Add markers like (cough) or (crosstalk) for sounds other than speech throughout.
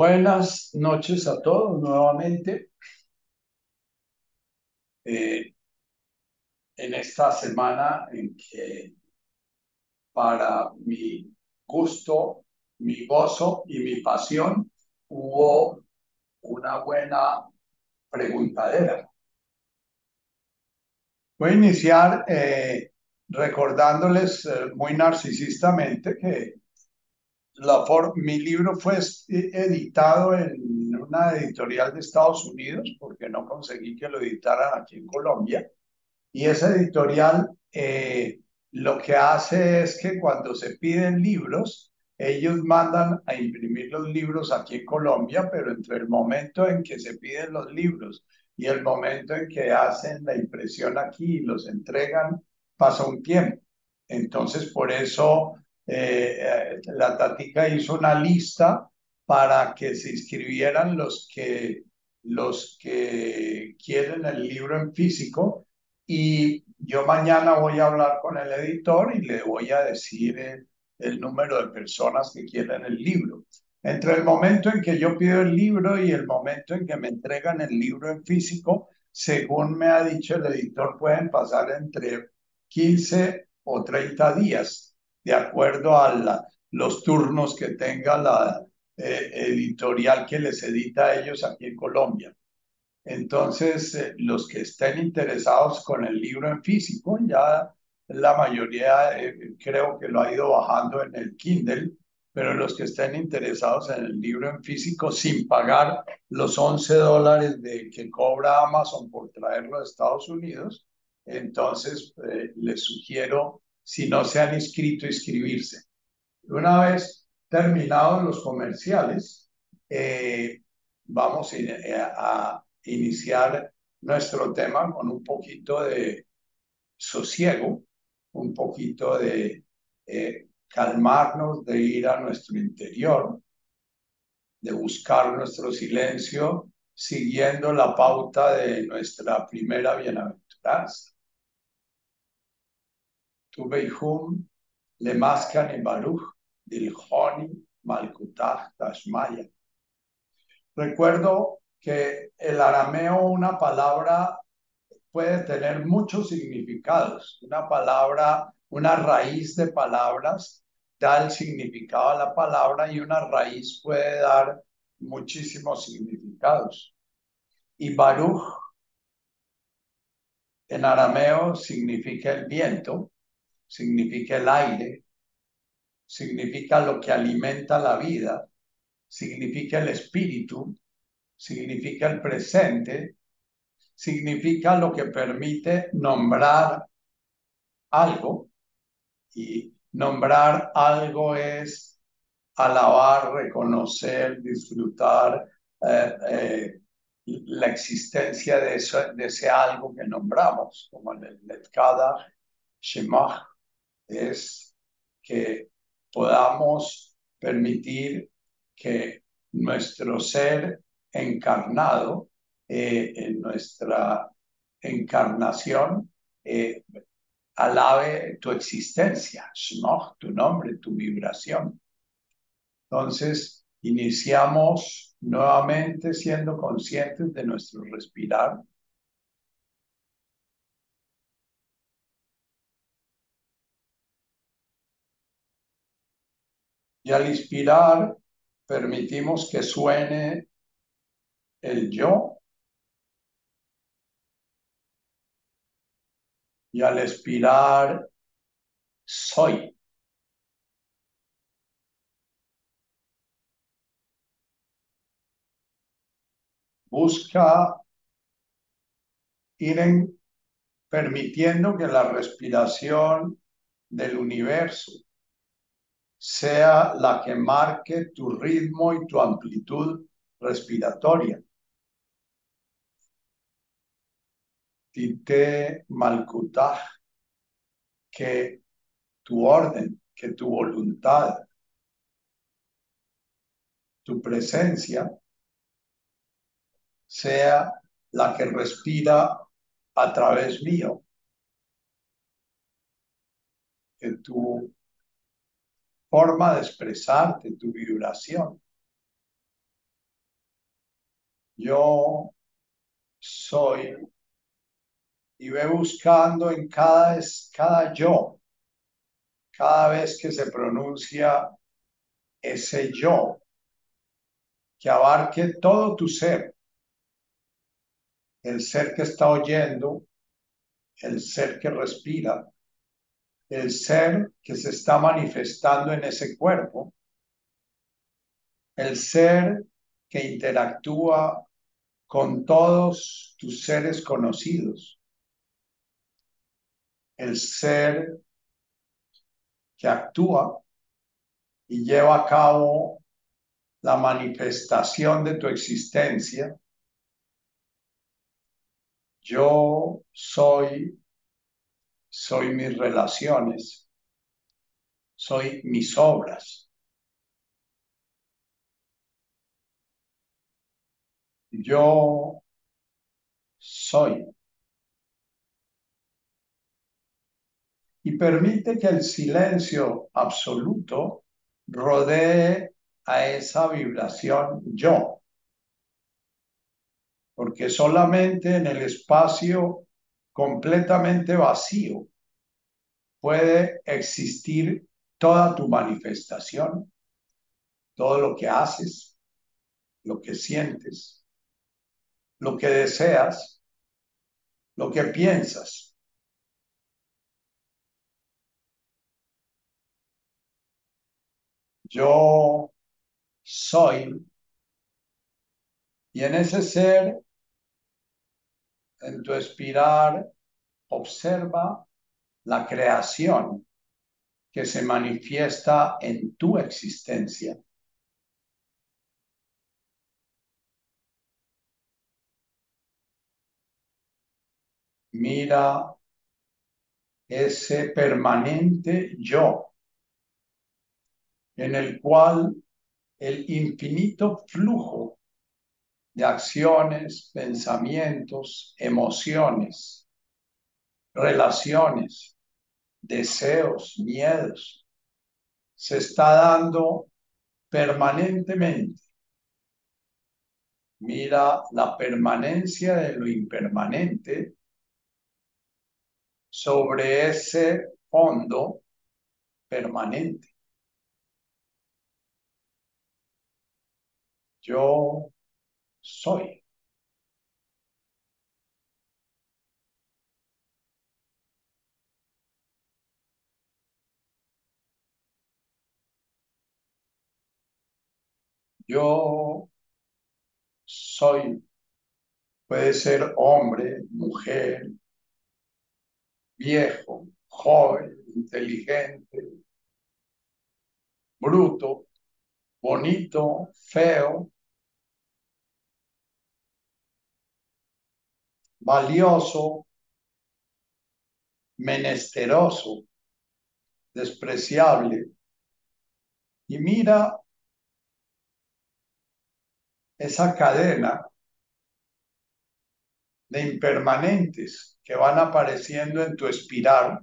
Buenas noches a todos nuevamente. Eh, en esta semana en que para mi gusto, mi gozo y mi pasión hubo una buena preguntadera. Voy a iniciar eh, recordándoles eh, muy narcisistamente que la mi libro fue editado en una editorial de Estados Unidos porque no conseguí que lo editaran aquí en Colombia. Y esa editorial eh, lo que hace es que cuando se piden libros, ellos mandan a imprimir los libros aquí en Colombia, pero entre el momento en que se piden los libros y el momento en que hacen la impresión aquí y los entregan, pasa un tiempo. Entonces, por eso eh, la Tatica hizo una lista para que se inscribieran los que, los que quieren el libro en físico y yo mañana voy a hablar con el editor y le voy a decir el número de personas que quieren el libro. Entre el momento en que yo pido el libro y el momento en que me entregan el libro en físico, según me ha dicho el editor, pueden pasar entre 15 o 30 días de acuerdo a los turnos que tenga la eh, editorial que les edita a ellos aquí en Colombia. Entonces, eh, los que estén interesados con el libro en físico, ya la mayoría eh, creo que lo ha ido bajando en el Kindle, pero los que estén interesados en el libro en físico sin pagar los 11 dólares de, que cobra Amazon por traerlo a Estados Unidos, entonces les sugiero si no se han inscrito, inscribirse. Una vez terminados los comerciales, eh, vamos a, iniciar nuestro tema con un poquito de sosiego, un poquito de eh, calmarnos, de ir a nuestro interior, de buscar nuestro silencio, siguiendo la pauta de nuestra primera bienaventuranza. Tubeihum Lemaskan Baruch Dilhoni Malkutah Tashmaya. Recuerdo que el arameo, una palabra, puede tener muchos significados. Una palabra, una raíz de palabras da el significado a la palabra y una raíz puede dar muchísimos significados. Y Baruch en arameo significa el viento significa el aire, significa lo que alimenta la vida, significa el espíritu, significa el presente, significa lo que permite nombrar algo. Y nombrar algo es alabar, reconocer, disfrutar eh, eh, la existencia de, ese algo que nombramos, como en el Netkada Shemach es que podamos permitir que nuestro ser encarnado, eh, en nuestra encarnación, eh, alabe tu existencia, tu nombre, tu vibración. Entonces, iniciamos nuevamente siendo conscientes de nuestro respirar, Y al inspirar, permitimos que suene el yo. Y al expirar, soy. Busca ir permitiendo que la respiración del universo sea la que marque tu ritmo y tu amplitud respiratoria. Tite Malkutaj, que tu orden, que tu voluntad, tu presencia sea la que respira a través mío. Que tu forma de expresarte, tu vibración. yo soy y ve buscando en cada, cada yo, cada vez que se pronuncia ese yo, que abarque todo tu ser, el ser que está oyendo, el ser que respira, el ser que se está manifestando en ese cuerpo, el ser que interactúa con todos tus seres conocidos, el ser que actúa y lleva a cabo la manifestación de tu existencia. Yo soy, soy mis relaciones, soy mis obras. Yo soy. y permite que el silencio absoluto rodee a esa vibración yo. Porque solamente en el espacio completamente vacío puede existir toda tu manifestación, todo lo que haces, lo que sientes, lo que deseas, lo que piensas. yo soy. Y en ese ser, en tu espiral, observa la creación que se manifiesta en tu existencia. Mira ese permanente yo en el cual el infinito flujo acciones, pensamientos, emociones, relaciones, deseos, miedos, se está dando permanentemente. Mira la permanencia de lo impermanente sobre ese fondo permanente. Yo soy. Yo soy. Puede ser hombre, mujer, viejo, joven, inteligente, bruto, bonito, feo, valioso, menesteroso, despreciable. Y mira esa cadena de impermanentes que van apareciendo en tu espiral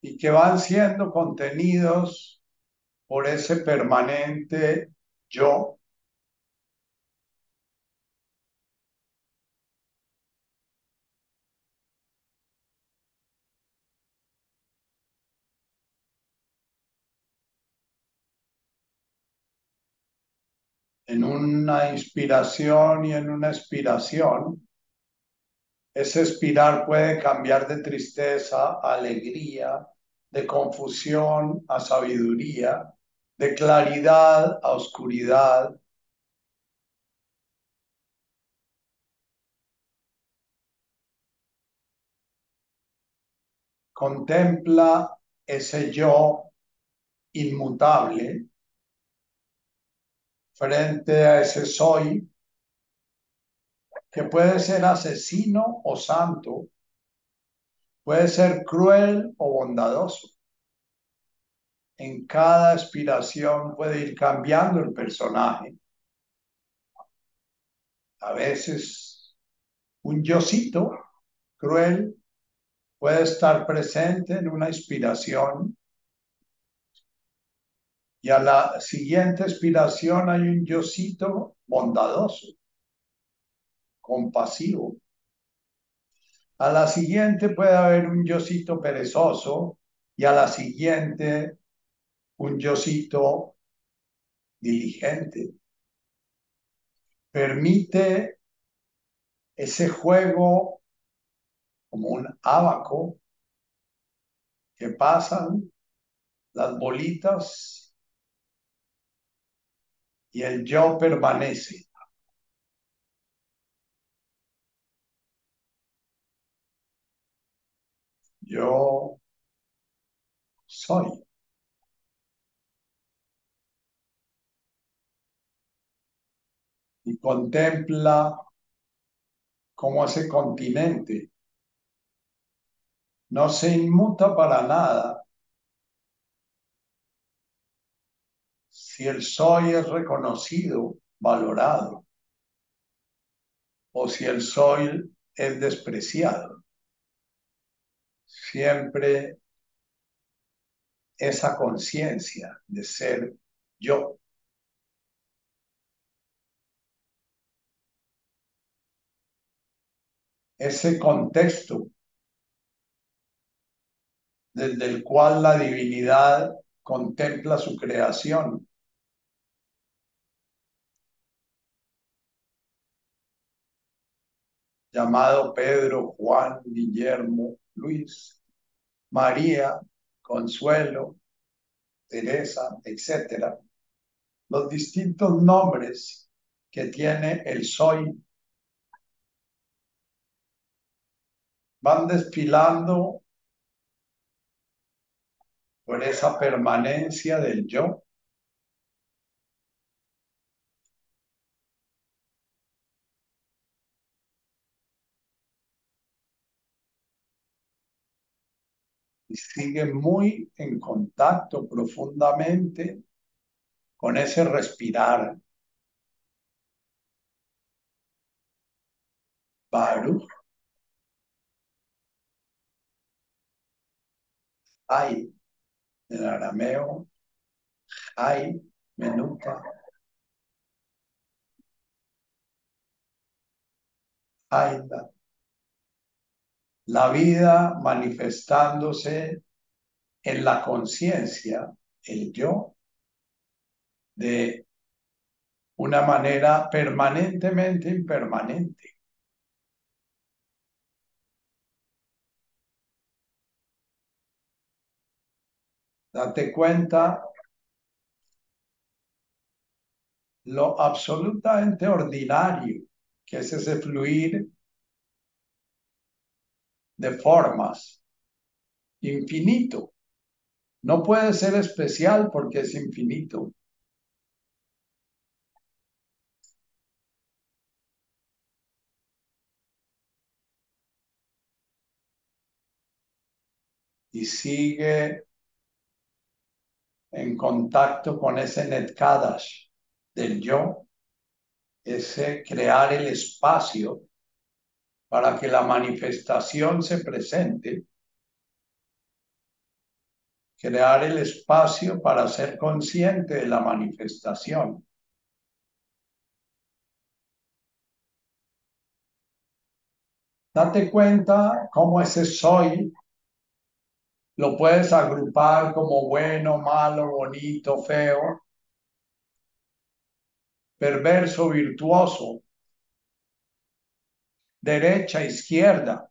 y que van siendo contenidos por ese permanente yo en una inspiración y en una expiración, ese espiral puede cambiar de tristeza a alegría, de confusión a sabiduría, de claridad a oscuridad. Contempla ese yo inmutable frente a ese soy que puede ser asesino o santo, puede ser cruel o bondadoso. En cada aspiración puede ir cambiando el personaje. A veces un yocito cruel puede estar presente en una inspiración Y a la siguiente expiración hay un yocito bondadoso, compasivo. A la siguiente puede haber un yocito perezoso y a la siguiente un yocito diligente. Permite ese juego como un abaco que pasan las bolitas y el yo permanece. Yo soy. Y contempla cómo ese continente no se inmuta para nada si el soy es reconocido, valorado, o si el soy es despreciado. Siempre esa conciencia de ser yo. Ese contexto desde el cual la divinidad contempla su creación. Llamado Pedro, Juan, Guillermo, Luis, María, Consuelo, Teresa, etcétera, los distintos nombres que tiene el soy van desfilando por esa permanencia del yo. Sigue muy en contacto profundamente con ese respirar. Baruch. Hay en arameo, hay, menuta, Aida. La vida manifestándose en la conciencia, el yo, de una manera permanentemente impermanente. Date cuenta lo absolutamente ordinario que es ese fluir de formas infinito. No puede ser especial porque es infinito. Y sigue en contacto con ese Netkadash del yo, ese crear el espacio para que la manifestación se presente, crear el espacio para ser consciente de la manifestación. Date cuenta cómo ese soy lo puedes agrupar como bueno, malo, bonito, feo, perverso, virtuoso, derecha, izquierda,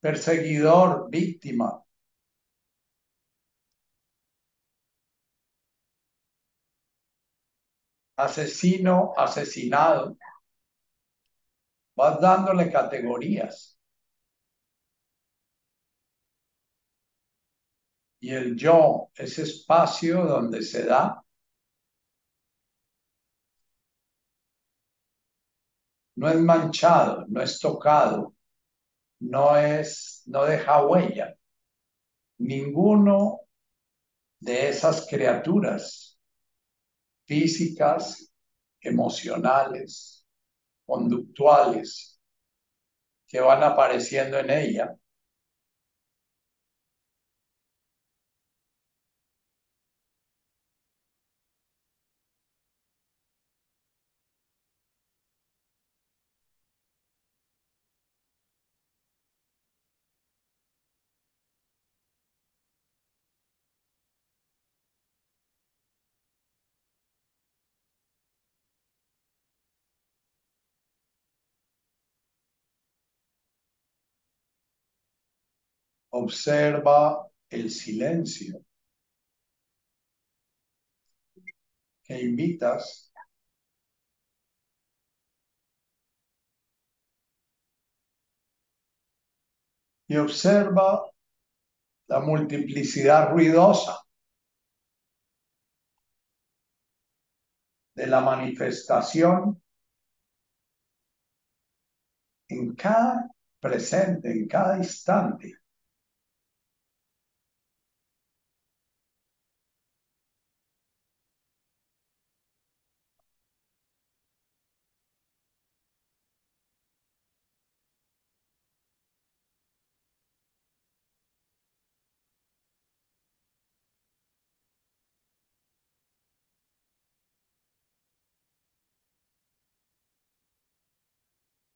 perseguidor, víctima. Asesino, asesinado. Vas dándole categorías. y el yo, ese espacio donde se da, no es manchado, no es tocado, no es, no deja huella. Ninguno de esas criaturas físicas, emocionales, conductuales que van apareciendo en ella Observa el silencio que invitas y observa la multiplicidad ruidosa de la manifestación en cada presente, en cada instante.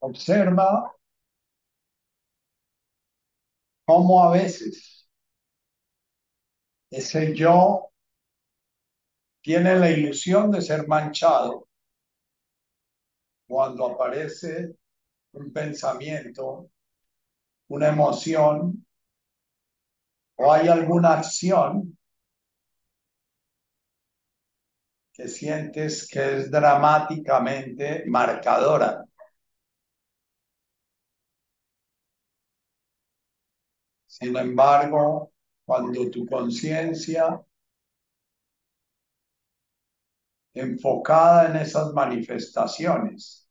Observa cómo a veces ese yo tiene la ilusión de ser manchado cuando aparece un pensamiento, una emoción o hay alguna acción que sientes que es dramáticamente marcadora. Sin embargo, cuando tu conciencia enfocada en esas manifestaciones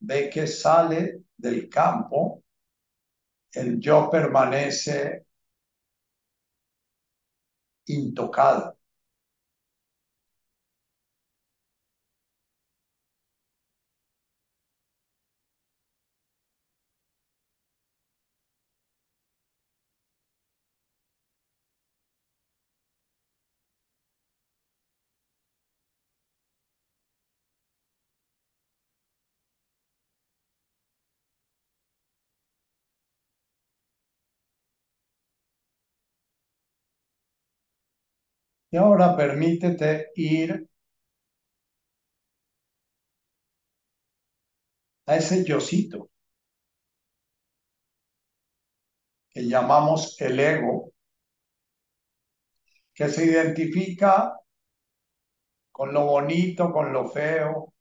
ve que sale del campo, el yo permanece intocado. Y ahora permítete ir a ese yocito que llamamos el ego, que se identifica con lo bonito, con lo feo,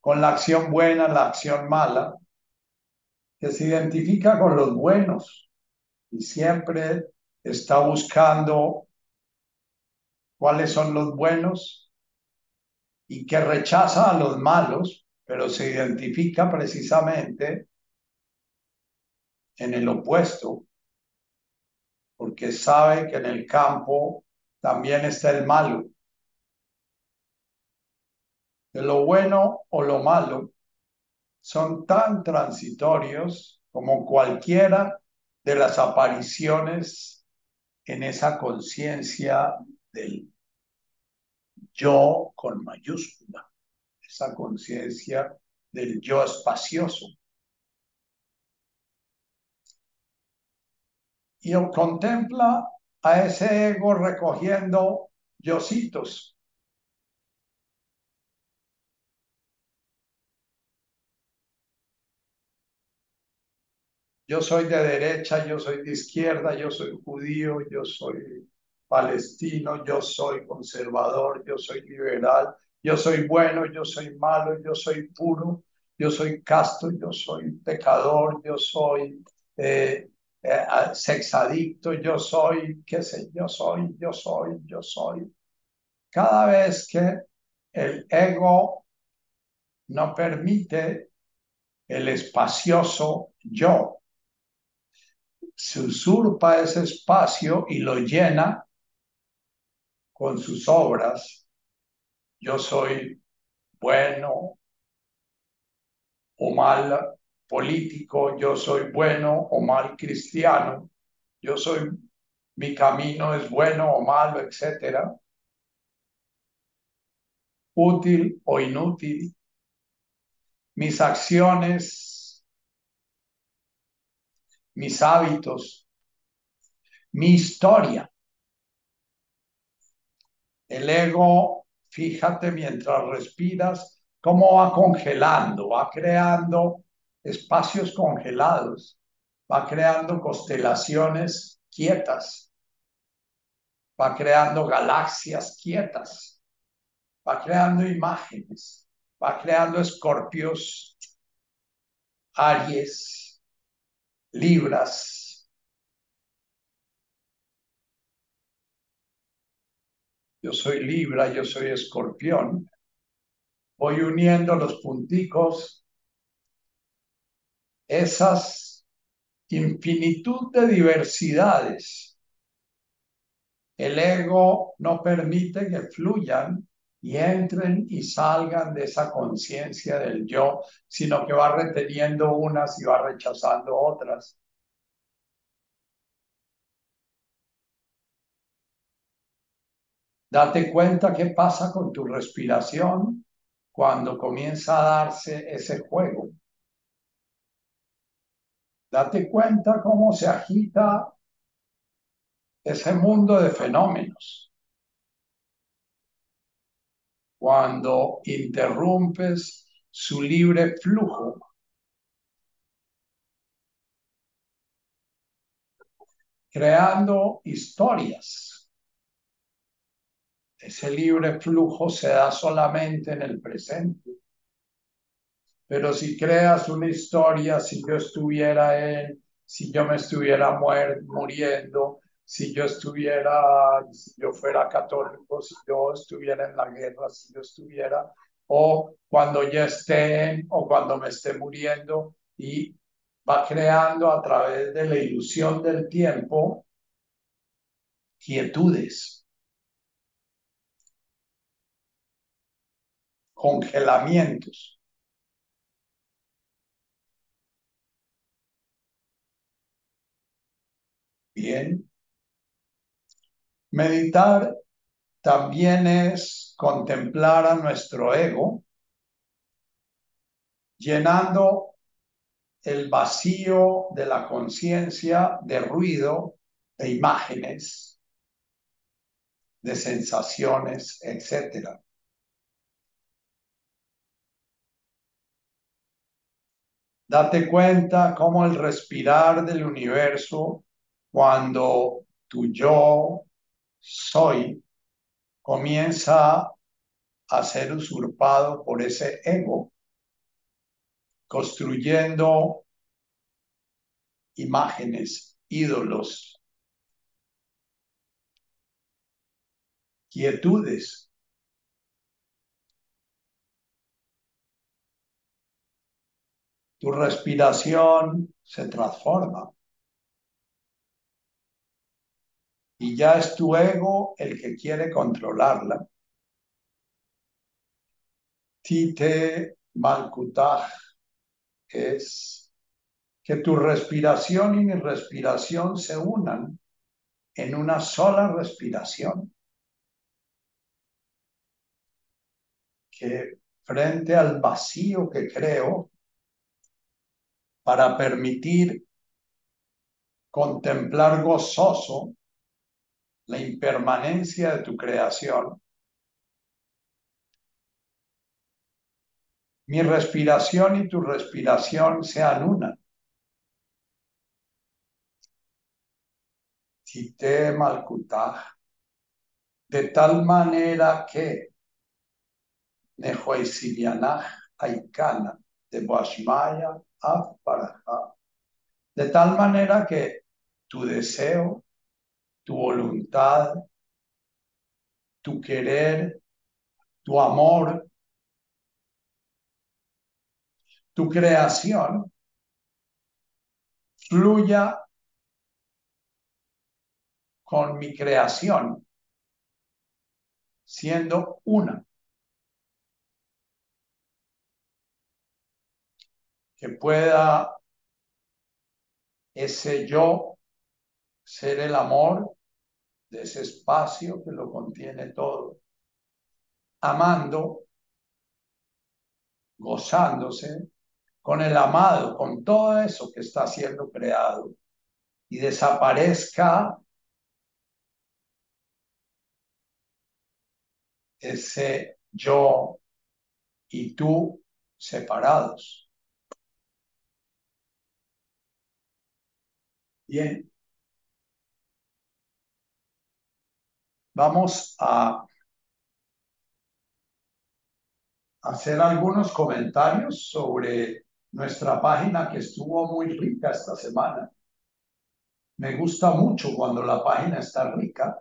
con la acción buena, la acción mala, que se identifica con los buenos y siempre está buscando cuáles son los buenos y que rechaza a los malos, pero se identifica precisamente en el opuesto, porque sabe que en el campo también está el malo. Lo bueno o lo malo son tan transitorios como cualquiera de las apariciones en esa conciencia del yo con mayúscula, esa conciencia del yo espacioso. Y contempla a ese ego recogiendo yositos. Yo soy de derecha, yo soy de izquierda, yo soy judío, yo soy palestino, yo soy conservador, yo soy liberal, yo soy bueno, yo soy malo, yo soy puro, yo soy casto, yo soy pecador, yo soy eh, eh, sexadicto, yo soy, qué sé, yo soy, yo soy, yo soy. Cada vez que el ego no permite el espacioso yo, se usurpa ese espacio y lo llena con sus obras, yo soy bueno o mal político, yo soy bueno o mal cristiano, yo soy, mi camino es bueno o malo, etcétera, útil o inútil, mis acciones, mis hábitos, mi historia. El ego, fíjate mientras respiras, cómo va congelando, va creando espacios congelados va creando constelaciones quietas, va creando galaxias quietas, va creando imágenes, va creando escorpios, aries, libras. Yo soy libra, yo soy escorpión. Voy uniendo los punticos, esas infinitud de diversidades. El ego no permite que fluyan y entren y salgan de esa conciencia del yo, sino que va reteniendo unas y va rechazando otras. Date cuenta qué pasa con tu respiración cuando comienza a darse ese juego. Date cuenta cómo se agita ese mundo de fenómenos cuando interrumpes su libre flujo. Creando historias. Ese libre flujo se da solamente en el presente. Pero si creas una historia, si yo estuviera en, si yo me estuviera muriendo, si yo estuviera, si yo fuera católico, si yo estuviera en la guerra, si yo estuviera, o cuando ya esté, o cuando me esté muriendo, y va creando a través de la ilusión del tiempo quietudes, congelamientos. Bien. Meditar también es contemplar a nuestro ego, llenando el vacío de la conciencia de ruido, de imágenes, de sensaciones, etc. Date cuenta cómo el respirar del universo, cuando tu yo soy comienza a ser usurpado por ese ego, construyendo imágenes, ídolos, quietudes. Tu respiración se transforma. y ya es tu ego el que quiere controlarla. Tite Malkutaj es que tu respiración y mi respiración se unan en una sola respiración. Que frente al vacío que creo, para permitir contemplar gozoso la impermanencia de tu creación. Mi respiración y tu respiración sean una. Malkutaj, de tal manera que Nehoisibianaj Aikana de Boashmaya de tal manera que tu deseo tu voluntad, tu querer, tu amor, tu creación fluya con mi creación, siendo una. Que pueda ese yo ser el amor de ese espacio que lo contiene todo, amando, gozándose con el amado, con todo eso que está siendo creado y desaparezca ese yo y tú separados. Bien. Vamos a hacer algunos comentarios sobre nuestra página que estuvo muy rica esta semana. Me gusta mucho cuando la página está rica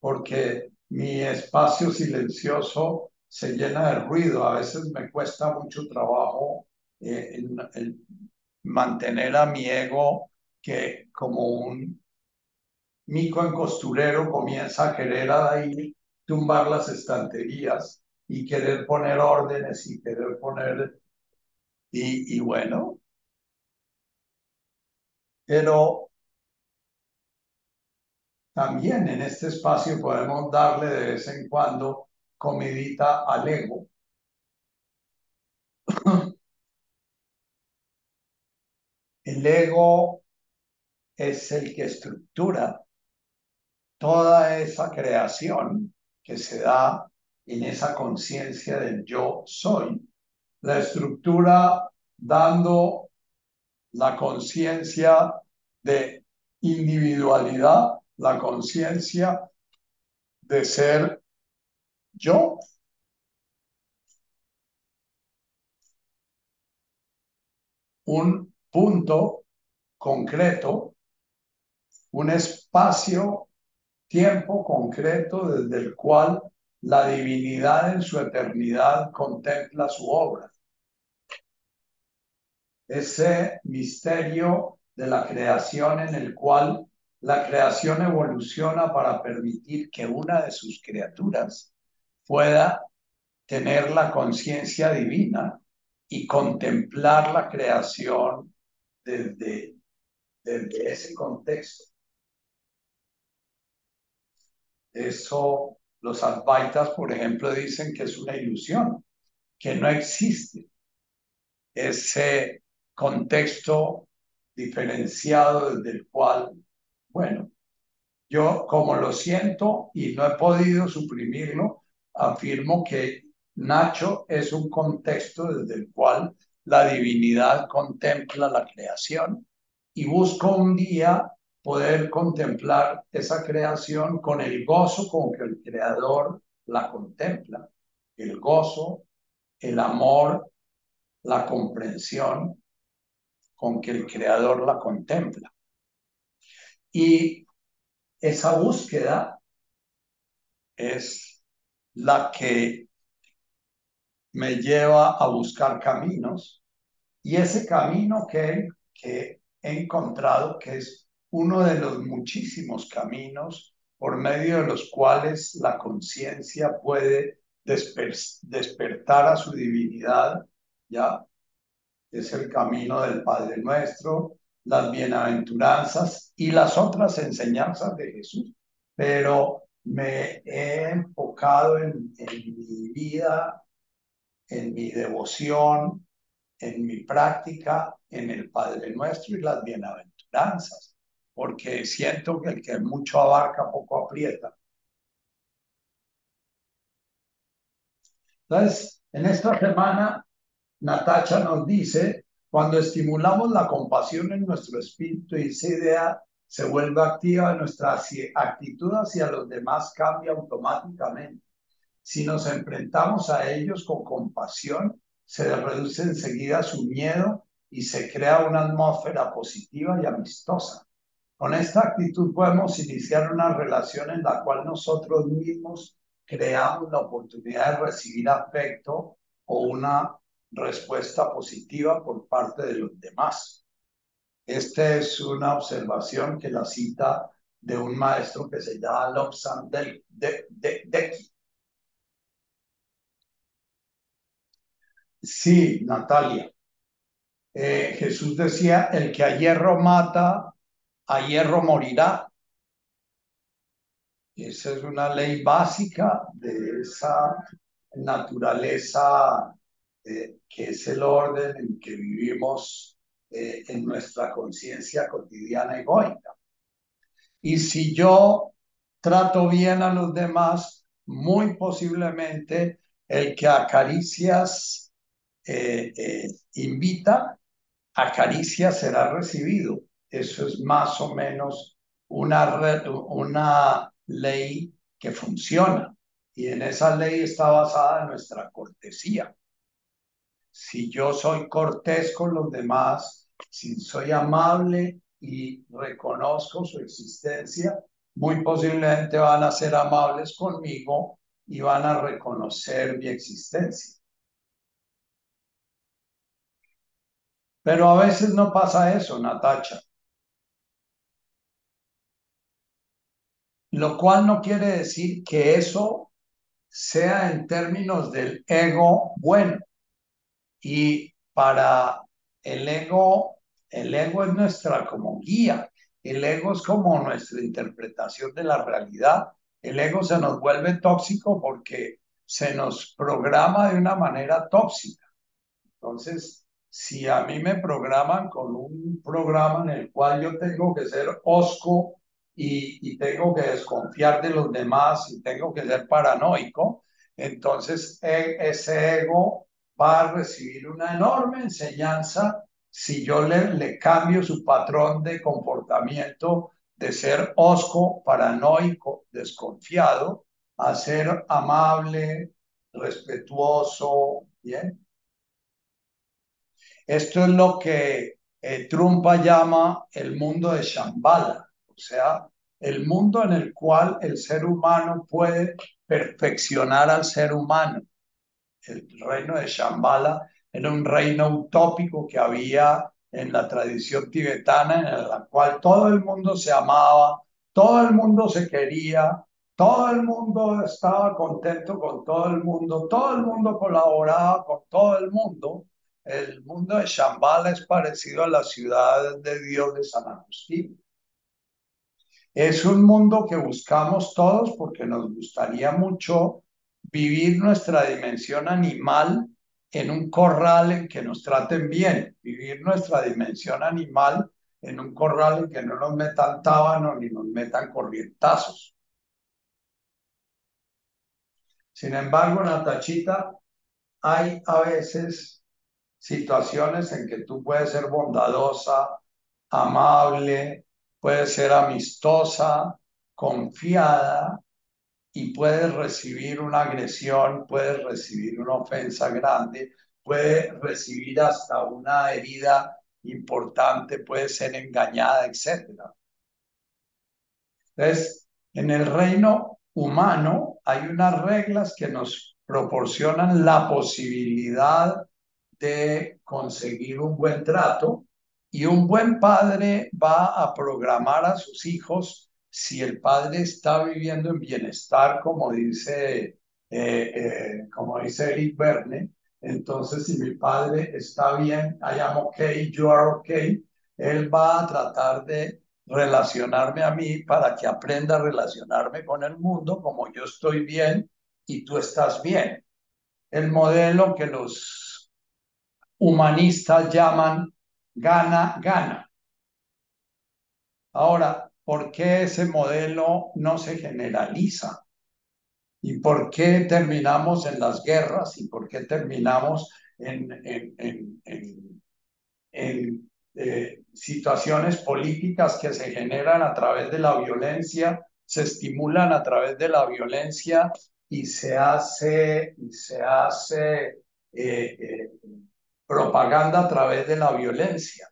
porque mi espacio silencioso se llena de ruido. A veces me cuesta mucho trabajo eh, mantener a mi ego que como un mico en costurero comienza a querer ahí tumbar las estanterías y querer poner órdenes y querer poner... Y, y bueno, pero también en este espacio podemos darle de vez en cuando comidita al ego. (clears throat) El ego es el que estructura toda esa creación que se da en esa conciencia del yo soy. La estructura dando la conciencia de individualidad, la conciencia de ser yo. Un punto concreto, un espacio, tiempo concreto desde el cual la divinidad en su eternidad contempla su obra. Ese misterio de la creación en el cual la creación evoluciona para permitir que una de sus criaturas pueda tener la conciencia divina y contemplar la creación desde, desde ese contexto. Eso los advaitas, por ejemplo, dicen que es una ilusión, que no existe ese contexto diferenciado desde el cual, bueno, yo como lo siento y no he podido suprimirlo, afirmo que Nacho es un contexto desde el cual la divinidad contempla la creación y busco un día poder contemplar esa creación con el gozo con que el creador la contempla, el gozo, el amor, la comprensión con que el creador la contempla. Y esa búsqueda es la que me lleva a buscar caminos y ese camino que, que he encontrado que es uno de los muchísimos caminos por medio de los cuales la conciencia puede despertar a su divinidad, ya es el camino del Padre Nuestro, las bienaventuranzas y las otras enseñanzas de Jesús. Pero me he enfocado en, mi vida, en mi devoción, en mi práctica, en el Padre Nuestro y las bienaventuranzas porque siento que el que mucho abarca, poco aprieta. Entonces, en esta semana, Natacha nos dice, cuando estimulamos la compasión en nuestro espíritu y esa idea se vuelve activa, nuestra actitud hacia los demás cambia automáticamente. Si nos enfrentamos a ellos con compasión, se reduce enseguida su miedo y se crea una atmósfera positiva y amistosa. Con esta actitud podemos iniciar una relación en la cual nosotros mismos creamos la oportunidad de recibir afecto o una respuesta positiva por parte de los demás. Esta es una observación que la cita de un maestro que se llama Lobsang de, de, Sí, Natalia. Eh, Jesús decía, el que a hierro mata, a hierro morirá. Esa es una ley básica de esa naturaleza eh, que es el orden en que vivimos eh, en nuestra conciencia cotidiana egoica. Y si yo trato bien a los demás, muy posiblemente el que acaricias eh, invita, acaricia será recibido eso es más o menos una, ley que funciona. Y en esa ley está basada nuestra cortesía. Si yo soy cortés con los demás, si soy amable y reconozco su existencia, muy posiblemente van a ser amables conmigo y van a reconocer mi existencia. Pero a veces no pasa eso, Natacha. Lo cual no quiere decir que eso sea en términos del ego bueno. Y para el ego, el ego es nuestra como guía. El ego es como nuestra interpretación de la realidad. El ego se nos vuelve tóxico porque se nos programa de una manera tóxica. Entonces, si a mí me programan con un programa en el cual yo tengo que ser osco y, tengo que desconfiar de los demás y tengo que ser paranoico, entonces e, ese ego va a recibir una enorme enseñanza si yo le, le cambio su patrón de comportamiento de ser osco, paranoico, desconfiado, a ser amable, respetuoso, ¿bien? Esto es lo que eh, Trumpa llama el mundo de Shambhala, o sea, el mundo en el cual el ser humano puede perfeccionar al ser humano. El reino de Shambhala era un reino utópico que había en la tradición tibetana, en la cual todo el mundo se amaba, todo el mundo se quería, todo el mundo estaba contento con todo el mundo, todo el mundo colaboraba con todo el mundo el mundo de Shambhala es parecido a la ciudad de Dios de San Agustín. Es un mundo que buscamos todos porque nos gustaría mucho vivir nuestra dimensión animal en un corral en que nos traten bien, vivir nuestra dimensión animal en un corral en que no nos metan tábano ni nos metan corrientazos. Sin embargo, Natachita, hay a veces situaciones en que tú puedes ser bondadosa, amable, puedes ser amistosa, confiada y puedes recibir una agresión, puedes recibir una ofensa grande, puedes recibir hasta una herida importante, puedes ser engañada, etc. Entonces, en el reino humano hay unas reglas que nos proporcionan la posibilidad de conseguir un buen trato y un buen padre va a programar a sus hijos si el padre está viviendo en bienestar, como dice, eh, eh, como dice Eric Verne, entonces si mi padre está bien, I am okay, you are okay, él va a tratar de relacionarme a mí para que aprenda a relacionarme con el mundo como yo estoy bien y tú estás bien. El modelo que los humanistas llaman gana, gana. Ahora, ¿por qué ese modelo no se generaliza? ¿Y por qué terminamos en las guerras? ¿Y por qué terminamos en, en, en, eh, situaciones políticas que se generan a través de la violencia, se estimulan a través de la violencia y se hace, y se hace eh, eh, propaganda a través de la violencia.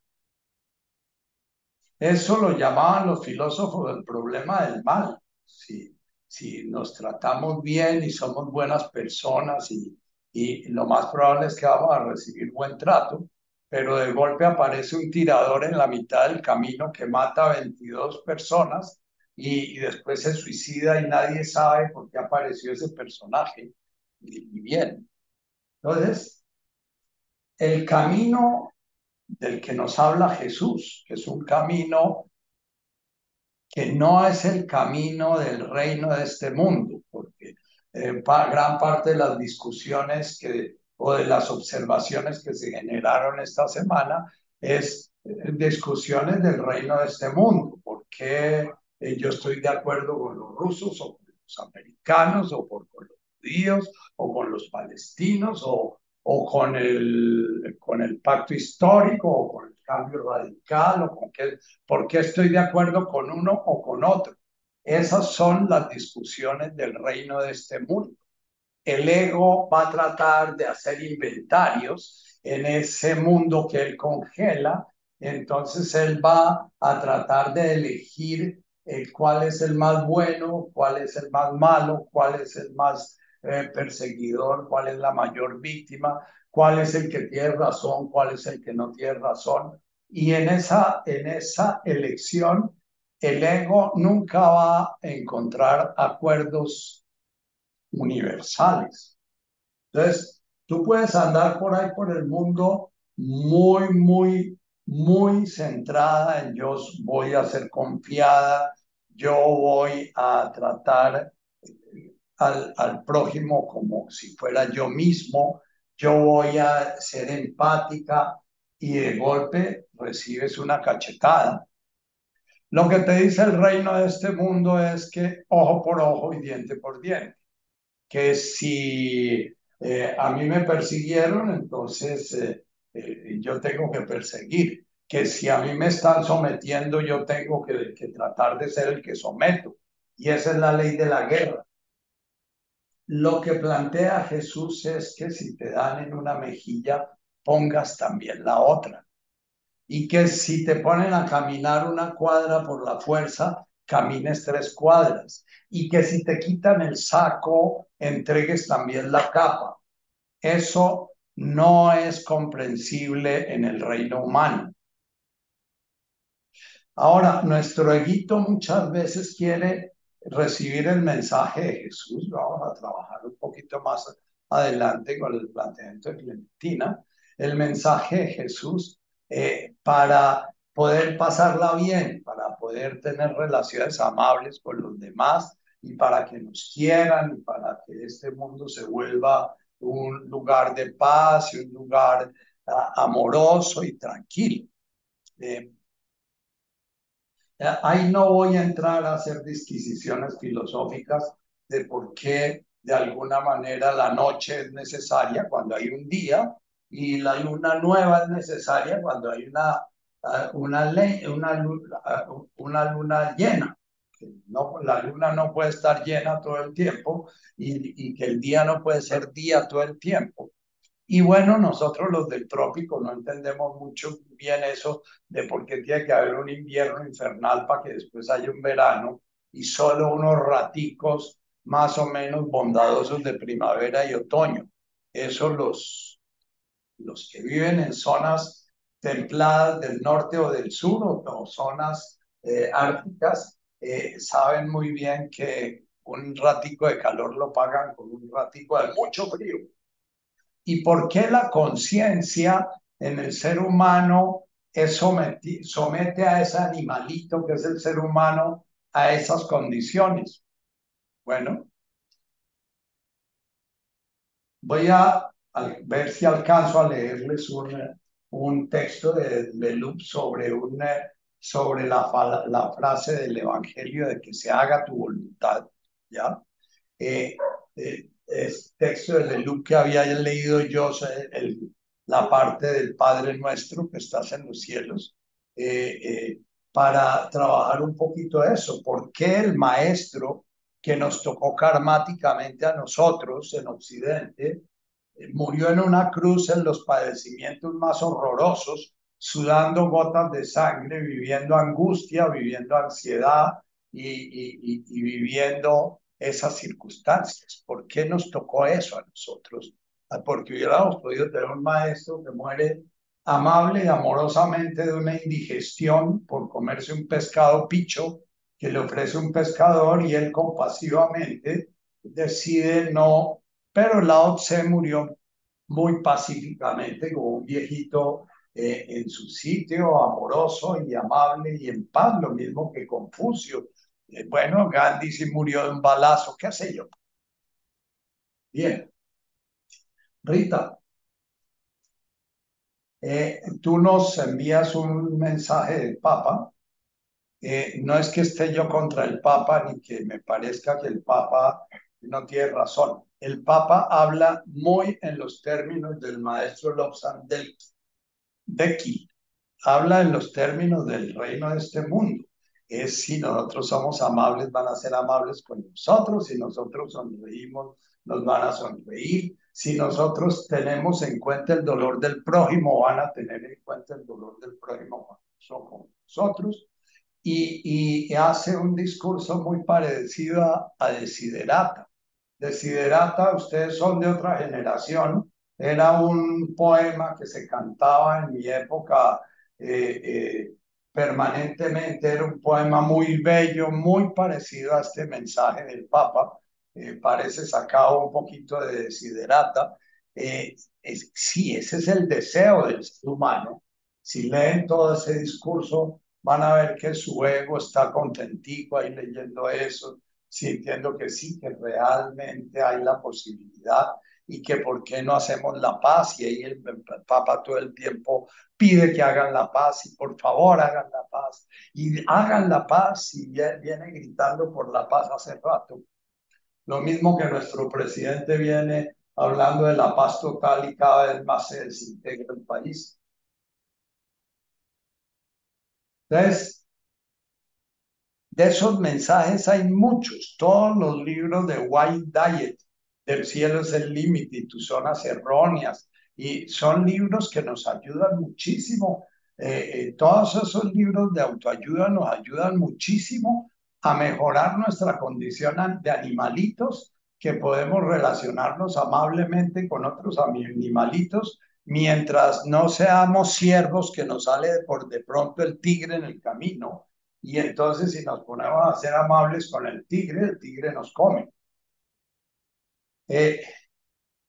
Eso lo llamaban los filósofos el problema del mal. Si, si nos tratamos bien y somos buenas personas y, y lo más probable es que vamos a recibir buen trato, pero de golpe aparece un tirador en la mitad del camino que mata a 22 personas y, y después se suicida y nadie sabe por qué apareció ese personaje. Y, y bien. Entonces, el camino del que nos habla Jesús, que es un camino que no es el camino del reino de este mundo, porque eh, gran parte de las discusiones que, o de las observaciones que se generaron esta semana es eh, discusiones del reino de este mundo, porque eh, yo estoy de acuerdo con los rusos o con los americanos o con los judíos o con los palestinos o o con el, con el pacto histórico o con el cambio radical o con qué, por qué estoy de acuerdo con uno o con otro. Esas son las discusiones del reino de este mundo. El ego va a tratar de hacer inventarios en ese mundo que él congela, entonces él va a tratar de elegir eh, cuál es el más bueno, cuál es el más malo, cuál es el más eh, perseguidor, cuál es la mayor víctima, cuál es el que tiene razón, cuál es el que no tiene razón. Y en esa, en esa elección, el ego nunca va a encontrar acuerdos universales. Entonces, tú puedes andar por ahí por el mundo muy, muy, muy centrada en yo voy a ser confiada, yo voy a tratar al, al prójimo como si fuera yo mismo, yo voy a ser empática y de golpe recibes una cachetada. Lo que te dice el reino de este mundo es que ojo por ojo y diente por diente. Que si eh, a mí me persiguieron, entonces eh, eh, yo tengo que perseguir. Que si a mí me están sometiendo, yo tengo que, que tratar de ser el que someto. Y esa es la ley de la guerra. Lo que plantea Jesús es que si te dan en una mejilla, pongas también la otra. Y que si te ponen a caminar una cuadra por la fuerza, camines tres cuadras. Y que si te quitan el saco, entregues también la capa. Eso no es comprensible en el reino humano. Ahora, nuestro eguito muchas veces quiere recibir el mensaje de Jesús, vamos a trabajar un poquito más adelante con el planteamiento de Clementina, el mensaje de Jesús eh, para poder pasarla bien, para poder tener relaciones amables con los demás y para que nos quieran para que este mundo se vuelva un lugar de paz y un lugar ah, amoroso y tranquilo. Eh, ahí no voy a entrar a hacer disquisiciones filosóficas de por qué de alguna manera la noche es necesaria cuando hay un día y la luna nueva es necesaria cuando hay una, eh, eh, una luna llena. No, la luna no puede estar llena todo el tiempo y, y que el día no puede ser día todo el tiempo. Y bueno, nosotros los del trópico no entendemos mucho bien eso de por qué tiene que haber un invierno infernal para que después haya un verano y solo unos raticos más o menos bondadosos de primavera y otoño. Eso los, los que viven en zonas templadas del norte o del sur o, zonas eh, árticas eh, saben muy bien que un ratico de calor lo pagan con un ratico de mucho frío y por qué la conciencia en el ser humano es somete a ese animalito que es el ser humano a esas condiciones. Bueno, voy a, ver si alcanzo a leerles un, un texto de, de sobre, un, sobre la, la frase del Evangelio de que se haga tu voluntad. ¿ya? Eh, eh, texto de Luke que había leído yo, el, la parte del Padre Nuestro que estás en los cielos, eh, eh, para trabajar un poquito eso. ¿Por qué el Maestro que nos tocó karmáticamente a nosotros en Occidente eh, murió en una cruz en los padecimientos más horrorosos, sudando gotas de sangre, viviendo angustia, viviendo ansiedad y, y viviendo esas circunstancias. ¿Por qué nos tocó eso a nosotros? Ah, porque hubiéramos podido tener un maestro que muere amable y amorosamente de una indigestión por comerse un pescado picho que le ofrece un pescador y él compasivamente decide no, pero Lao Tse murió muy pacíficamente como un viejito eh, en su sitio, amoroso y amable y en paz, lo mismo que Confucio, bueno, Gandhi se murió de un balazo, qué sé yo. Bien. Rita, eh, tú nos envías un mensaje del Papa. Eh, no es que esté yo contra el Papa ni que me parezca que el Papa no tiene razón. El Papa habla muy en los términos del maestro Lobsang del Deki, habla en los términos del reino de este mundo. Es si nosotros somos amables, van a ser amables con nosotros, si nosotros sonreímos, nos van a sonreír, si nosotros tenemos en cuenta el dolor del prójimo, van a tener en cuenta el dolor del prójimo con nosotros. Y, y hace un discurso muy parecido a, a Desiderata. Desiderata, ustedes son de otra generación, era un poema que se cantaba en mi época eh, eh, permanentemente, era un poema muy bello, muy parecido a este mensaje del Papa, eh, parece sacado un poquito de desiderata. sí, ese es el deseo del ser humano. Si leen todo ese discurso, van a ver que su ego está contentico ahí leyendo eso, sintiendo que sí, que realmente hay la posibilidad y que por qué no hacemos la paz. Y ahí el, Papa todo el tiempo pide que hagan la paz y por favor hagan la paz. Y hagan la paz y viene gritando por la paz hace rato. Lo mismo que nuestro presidente viene hablando de la paz total y cada vez más se desintegra el país. Entonces, de esos mensajes hay muchos. Todos los libros de White Diet, del cielo es el límite y tus zonas erróneas. Y son libros que nos ayudan muchísimo. Eh, eh, todos esos libros de autoayuda nos ayudan muchísimo a mejorar nuestra condición de animalitos, que podemos relacionarnos amablemente con otros animalitos mientras no seamos siervos que nos sale por de pronto el tigre en el camino. Y entonces si nos ponemos a ser amables con el tigre, el tigre nos come. Eh,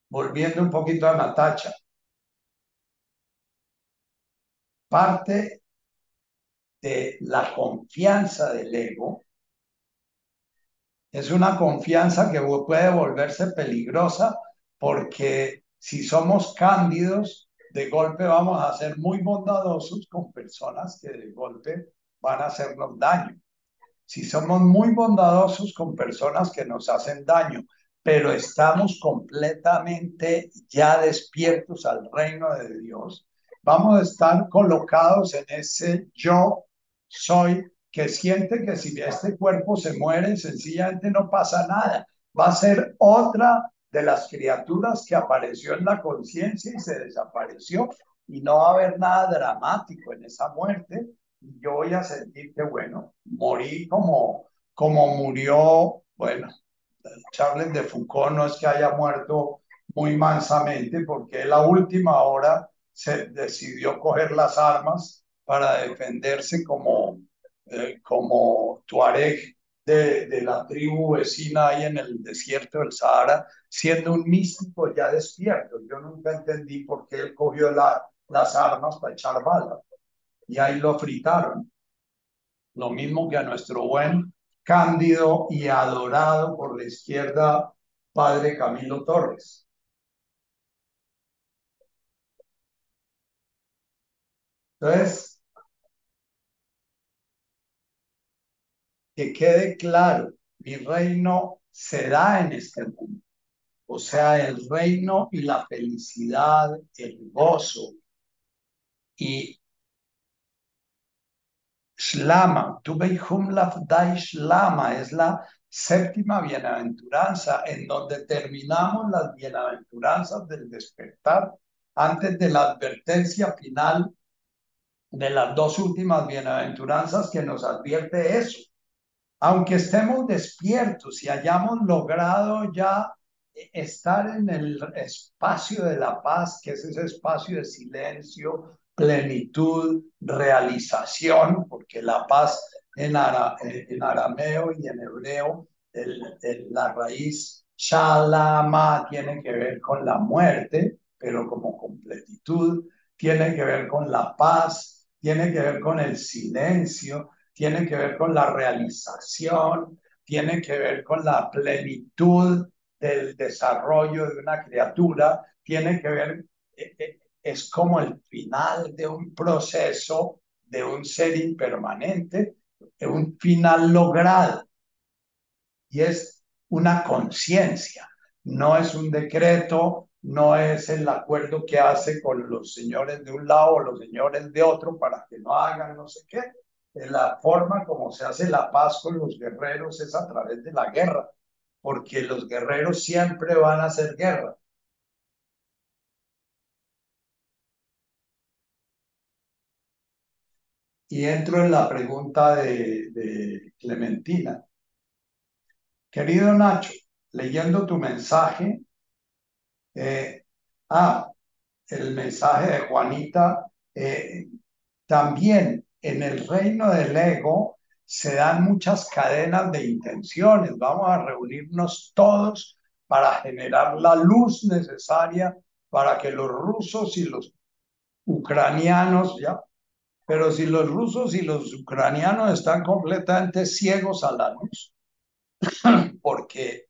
volviendo un poquito a Natacha, parte de la confianza del ego es una confianza que puede volverse peligrosa porque si somos cándidos, de golpe vamos a ser muy bondadosos con personas que de golpe van a hacernos daño. Si somos muy bondadosos con personas que nos hacen daño, pero estamos completamente ya despiertos al reino de Dios, vamos a estar colocados en ese yo soy que siente que si este cuerpo se muere, sencillamente no pasa nada. Va a ser otra de las criaturas que apareció en la conciencia y se desapareció y no va a haber nada dramático en esa muerte. Y yo voy a sentir que, bueno, morí como, como murió, bueno, Charles de Foucault no es que haya muerto muy mansamente, porque la última hora se decidió coger las armas para defenderse como, eh, como Tuareg de, de, la tribu vecina ahí en el desierto del Sahara, siendo un místico ya despierto. Yo nunca entendí por qué él cogió la, las armas para echar balas y ahí lo fritaron. Lo mismo que a nuestro buen cándido y adorado por la izquierda, padre Camilo Torres. Entonces, que quede claro, mi reino se da en este mundo. O sea, el reino y la felicidad, el gozo y Shlama, Tubeihum Lafdai Shlama, es la séptima bienaventuranza, en donde terminamos las bienaventuranzas del despertar antes de la advertencia final de las dos últimas bienaventuranzas que nos advierte eso. Aunque estemos despiertos y hayamos logrado ya estar en el espacio de la paz, que es ese espacio de silencio, plenitud, realización, porque la paz en, arameo y en hebreo, la raíz shalama tiene que ver con la muerte, pero como completitud, tiene que ver con la paz, tiene que ver con el silencio, tiene que ver con la realización, tiene que ver con la plenitud del desarrollo de una criatura, tiene que ver eh, eh, es como el final de un proceso de un ser impermanente, de un final logrado. Y es una conciencia, no es un decreto, no es el acuerdo que hace con los señores de un lado o los señores de otro para que no hagan no sé qué. La forma como se hace la paz con los guerreros es a través de la guerra, porque los guerreros siempre van a hacer guerra. Y entro en la pregunta de, Clementina. Querido Nacho, leyendo tu mensaje, eh, ah, el mensaje de Juanita, eh, también en el reino del ego se dan muchas cadenas de intenciones. Vamos a reunirnos todos para generar la luz necesaria para que los rusos y los ucranianos, ya pero si los rusos y los ucranianos están completamente ciegos a la luz, (clears throat) porque,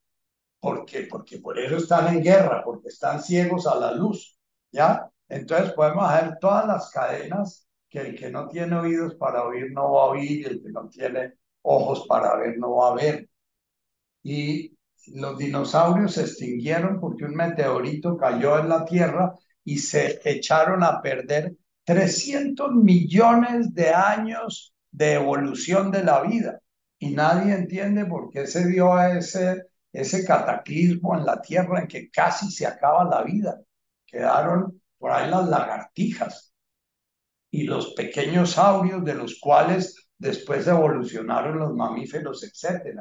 porque, porque por eso están en guerra, porque están ciegos a la luz, ¿ya? Entonces podemos hacer todas las cadenas que el que no tiene oídos para oír no va a oír, y el que no tiene ojos para ver no va a ver. Y los dinosaurios se extinguieron porque un meteorito cayó en la Tierra y se echaron a perder 300 millones de años de evolución de la vida y nadie entiende por qué se dio a ese, ese cataclismo en la Tierra en que casi se acaba la vida. Quedaron por ahí las lagartijas y los pequeños saurios de los cuales después evolucionaron los mamíferos, etc.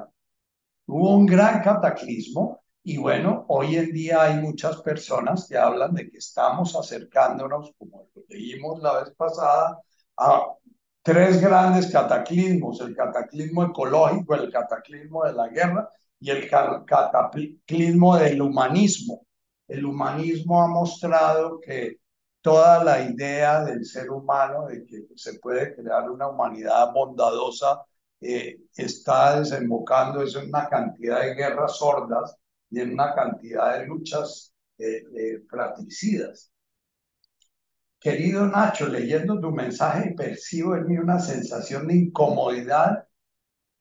Hubo un gran cataclismo y bueno, hoy en día hay muchas personas que hablan de que estamos acercándonos, como leímos la vez pasada, a tres grandes cataclismos, el cataclismo ecológico, el cataclismo de la guerra y el cataclismo del humanismo. El humanismo ha mostrado que toda la idea del ser humano de que se puede crear una humanidad bondadosa eh, está desembocando en una cantidad de guerras sordas y en una cantidad de luchas eh, eh. Querido Nacho, leyendo tu mensaje percibo en mí una sensación de incomodidad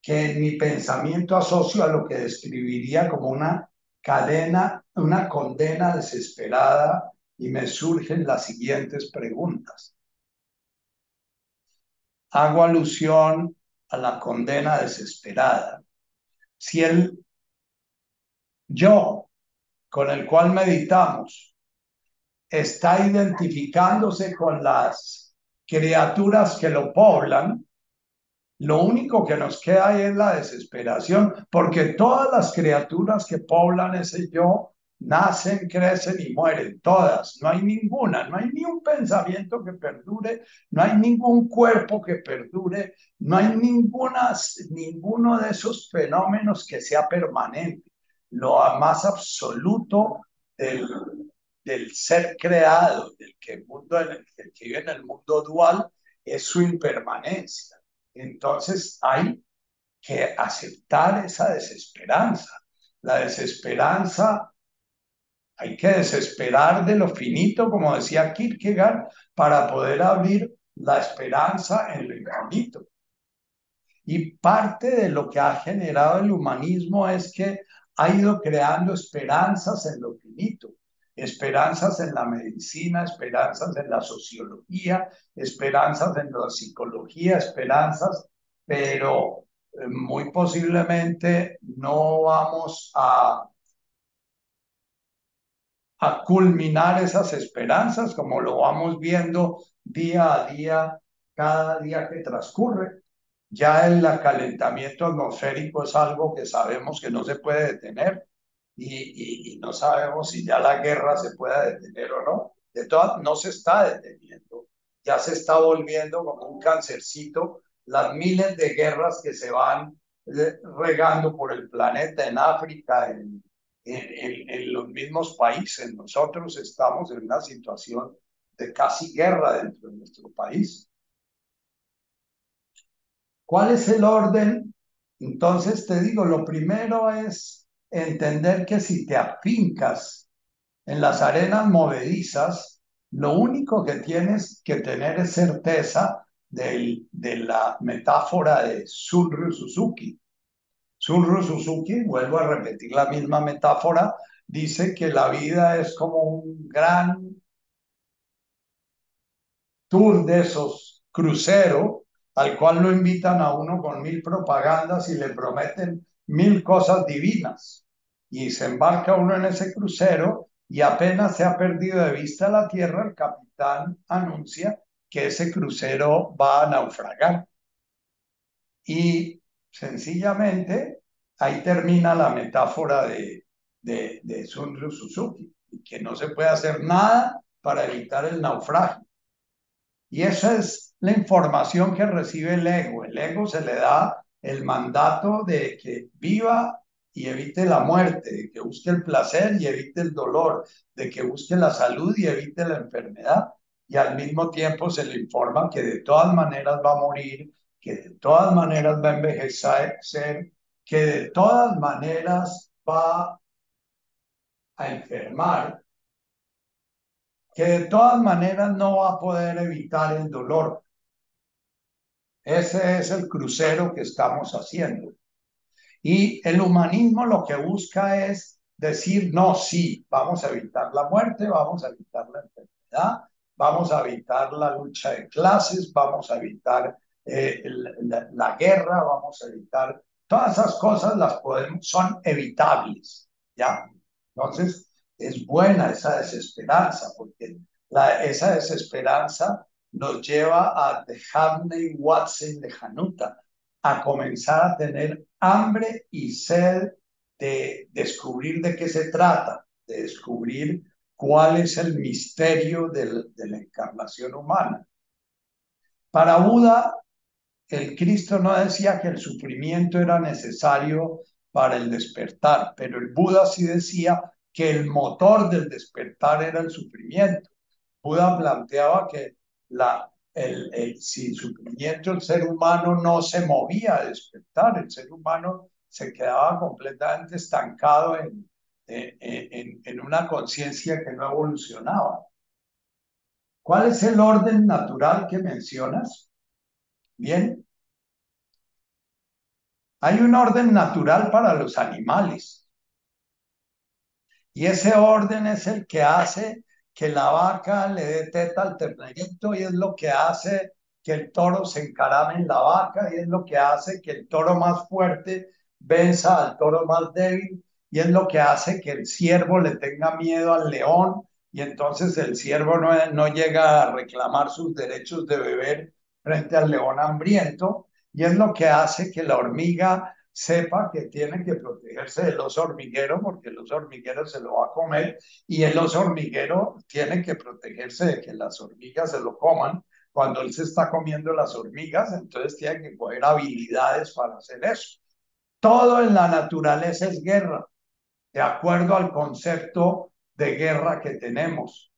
que en mi pensamiento asocio a lo que describiría como una cadena, una condena desesperada y me surgen las siguientes preguntas. Hago alusión a la condena desesperada. Si el yo con el cual meditamos está identificándose con las criaturas que lo poblan, lo único que nos queda es la desesperación, porque todas las criaturas que poblan ese yo nacen, crecen y mueren, todas, no hay ninguna, no hay ni un pensamiento que perdure, no hay ningún cuerpo que perdure, no hay ninguna, ninguno de esos fenómenos que sea permanente lo más absoluto del, del ser creado, del que, mundo, el que vive en el mundo dual, es su impermanencia. Entonces hay que aceptar esa desesperanza. La desesperanza, hay que desesperar de lo finito, como decía Kierkegaard, para poder abrir la esperanza en lo infinito. Y parte de lo que ha generado el humanismo es que ha ido creando esperanzas en lo finito, esperanzas en la medicina, esperanzas en la sociología, esperanzas en la psicología, esperanzas, pero eh, muy posiblemente no vamos a, a culminar esas esperanzas como lo vamos viendo día a día, cada día que transcurre. Ya el calentamiento atmosférico es algo que sabemos que no se puede detener y, no sabemos si ya la guerra se puede detener o no. De todas, no se está deteniendo. Ya se está volviendo como un cancercito las miles de guerras que se van eh, regando por el planeta, en África, en, en, en, los mismos países. Nosotros estamos en una situación de casi guerra dentro de nuestro país. ¿Cuál es el orden? Entonces te digo, lo primero es entender que si te afincas en las arenas movedizas, lo único que tienes que tener es certeza de la metáfora de Sunryu Suzuki. Sunryu Suzuki, vuelvo a repetir la misma metáfora, dice que la vida es como un gran tour de esos cruceros al cual lo invitan a uno con mil propagandas y le prometen mil cosas divinas. Y se embarca uno en ese crucero y apenas se ha perdido de vista la tierra, el capitán anuncia que ese crucero va a naufragar. Y sencillamente ahí termina la metáfora de, de, de Sun Suzuki, que no se puede hacer nada para evitar el naufragio. Y esa es la información que recibe el ego. El ego se le da el mandato de que viva y evite la muerte, de que busque el placer y evite el dolor, de que busque la salud y evite la enfermedad. Y al mismo tiempo se le informa que de todas maneras va a morir, que de todas maneras va a envejecer, que de todas maneras va a enfermar que de todas maneras no va a poder evitar el dolor. Ese es el crucero que estamos haciendo. Y el humanismo lo que busca es decir, no, sí, vamos a evitar la muerte, vamos a evitar la enfermedad, vamos a evitar la lucha de clases, vamos a evitar eh, la, la, guerra, vamos a evitar todas esas cosas las podemos, son evitables, ¿ya? Entonces, es buena esa desesperanza, porque la, esa desesperanza nos lleva a dejarme Watson de Hanuta, a comenzar a tener hambre y sed de descubrir de qué se trata, de descubrir cuál es el misterio de la encarnación humana. Para Buda, el Cristo no decía que el sufrimiento era necesario para el despertar, pero el Buda sí decía que el motor del despertar era el sufrimiento. Buda planteaba que el, el, sin sufrimiento el ser humano no se movía a despertar, el ser humano se quedaba completamente estancado en, en una conciencia que no evolucionaba. ¿Cuál es el orden natural que mencionas? Bien. Hay un orden natural para los animales. Y ese orden es el que hace que la vaca le dé teta al ternerito y es lo que hace que el toro se encarame en la vaca y es lo que hace que el toro más fuerte venza al toro más débil y es lo que hace que el ciervo le tenga miedo al león y entonces el ciervo no, no llega a reclamar sus derechos de beber frente al león hambriento y es lo que hace que la hormiga sepa que tiene que protegerse del oso hormiguero porque el oso hormiguero se lo va a comer y el oso hormiguero tiene que protegerse de que las hormigas se lo coman. Cuando él se está comiendo las hormigas, entonces tiene que coger habilidades para hacer eso. Todo en la naturaleza es guerra, de acuerdo al concepto de guerra que tenemos.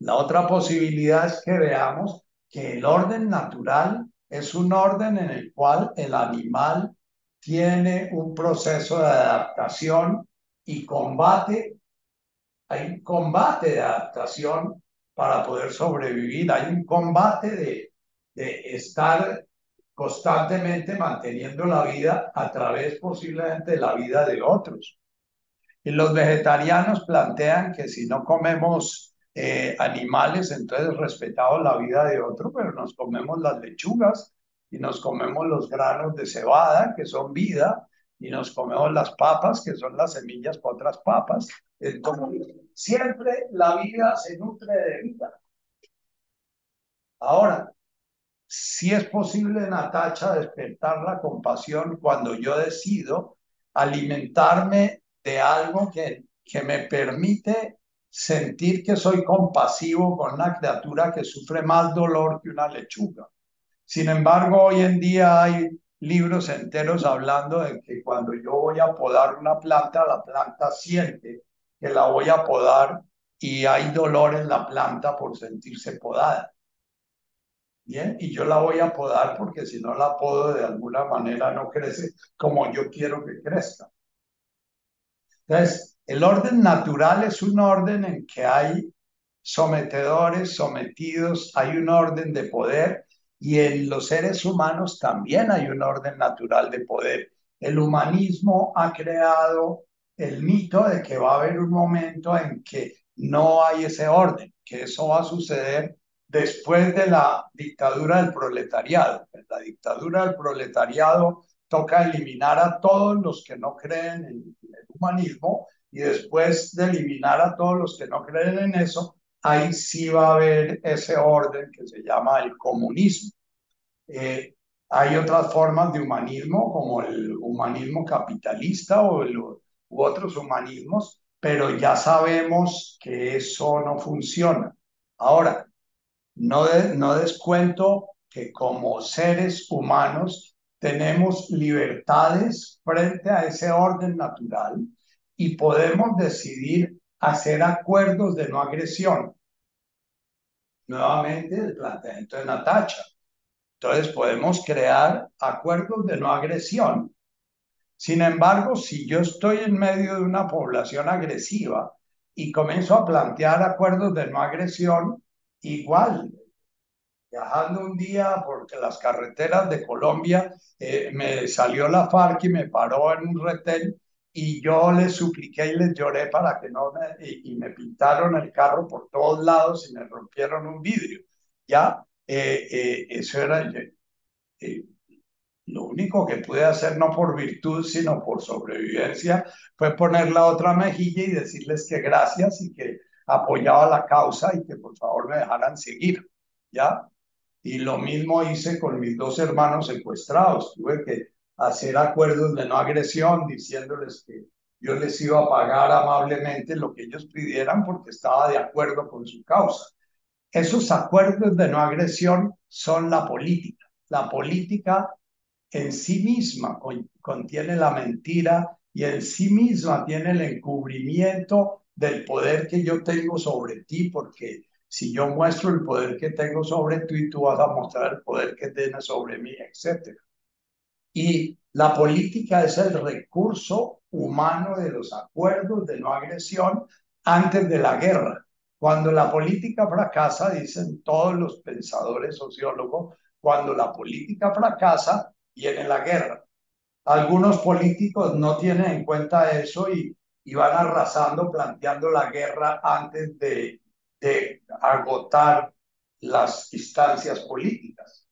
La otra posibilidad es que veamos que el orden natural es un orden en el cual el animal tiene un proceso de adaptación y combate. Hay un combate de adaptación para poder sobrevivir. Hay un combate de, de estar constantemente manteniendo la vida a través posiblemente de la vida de otros. Y los vegetarianos plantean que si no comemos eh, animales, entonces respetamos la vida de otro, pero nos comemos las lechugas y nos comemos los granos de cebada, que son vida, y nos comemos las papas, que son las semillas para otras papas. Entonces, siempre la vida se nutre de vida. Ahora, si es posible, Natacha, despertar la compasión cuando yo decido alimentarme de algo que, que me permite sentir que soy compasivo con una criatura que sufre más dolor que una lechuga. Sin embargo, hoy en día hay libros enteros hablando de que cuando yo voy a podar una planta, la planta siente que la voy a podar y hay dolor en la planta por sentirse podada. Bien, y yo la voy a podar porque si no la podo de alguna manera no crece como yo quiero que crezca. Entonces, el orden natural es un orden en que hay sometedores, sometidos, hay un orden de poder y en los seres humanos también hay un orden natural de poder. el humanismo ha creado el mito de que va a haber un momento en que no hay ese orden, que eso va a suceder después de la dictadura del proletariado. En la dictadura del proletariado toca eliminar a todos los que no creen en el humanismo y después de eliminar a todos los que no creen en eso, ahí sí va a haber ese orden que se llama el comunismo. Eh, hay otras formas de humanismo, como el humanismo capitalista o u otros humanismos, pero ya sabemos que eso no funciona. Ahora, no, no descuento que como seres humanos tenemos libertades frente a ese orden natural y podemos decidir hacer acuerdos de no agresión. Nuevamente el planteamiento de Natacha. Entonces podemos crear acuerdos de no agresión. Sin embargo, si yo estoy en medio de una población agresiva y comienzo a plantear acuerdos de no agresión, igual, viajando un día porque las carreteras de Colombia eh, me salió la FARC y me paró en un retén y yo les supliqué y les lloré para que no me, y, me pintaron el carro por todos lados y me rompieron un vidrio. Ya, eh, eh, eso era, eh, lo único que pude hacer no por virtud, sino por sobrevivencia, fue poner la otra mejilla y decirles que gracias y que apoyaba la causa y que por favor me dejaran seguir. ¿Ya? Y lo mismo hice con mis dos hermanos secuestrados. Tuve que hacer acuerdos de no agresión, diciéndoles que yo les iba a pagar amablemente lo que ellos pidieran porque estaba de acuerdo con su causa. Esos acuerdos de no agresión son la política. La política en sí misma contiene la mentira y en sí misma tiene el encubrimiento del poder que yo tengo sobre ti, porque si yo muestro el poder que tengo sobre ti, tú vas a mostrar el poder que tienes sobre mí, etc. Y la política es el recurso humano de los acuerdos de no agresión antes de la guerra. Cuando la política fracasa, dicen todos los pensadores sociólogos, cuando la política fracasa, viene la guerra. Algunos políticos no tienen en cuenta eso y, van arrasando, planteando la guerra antes de agotar las instancias políticas.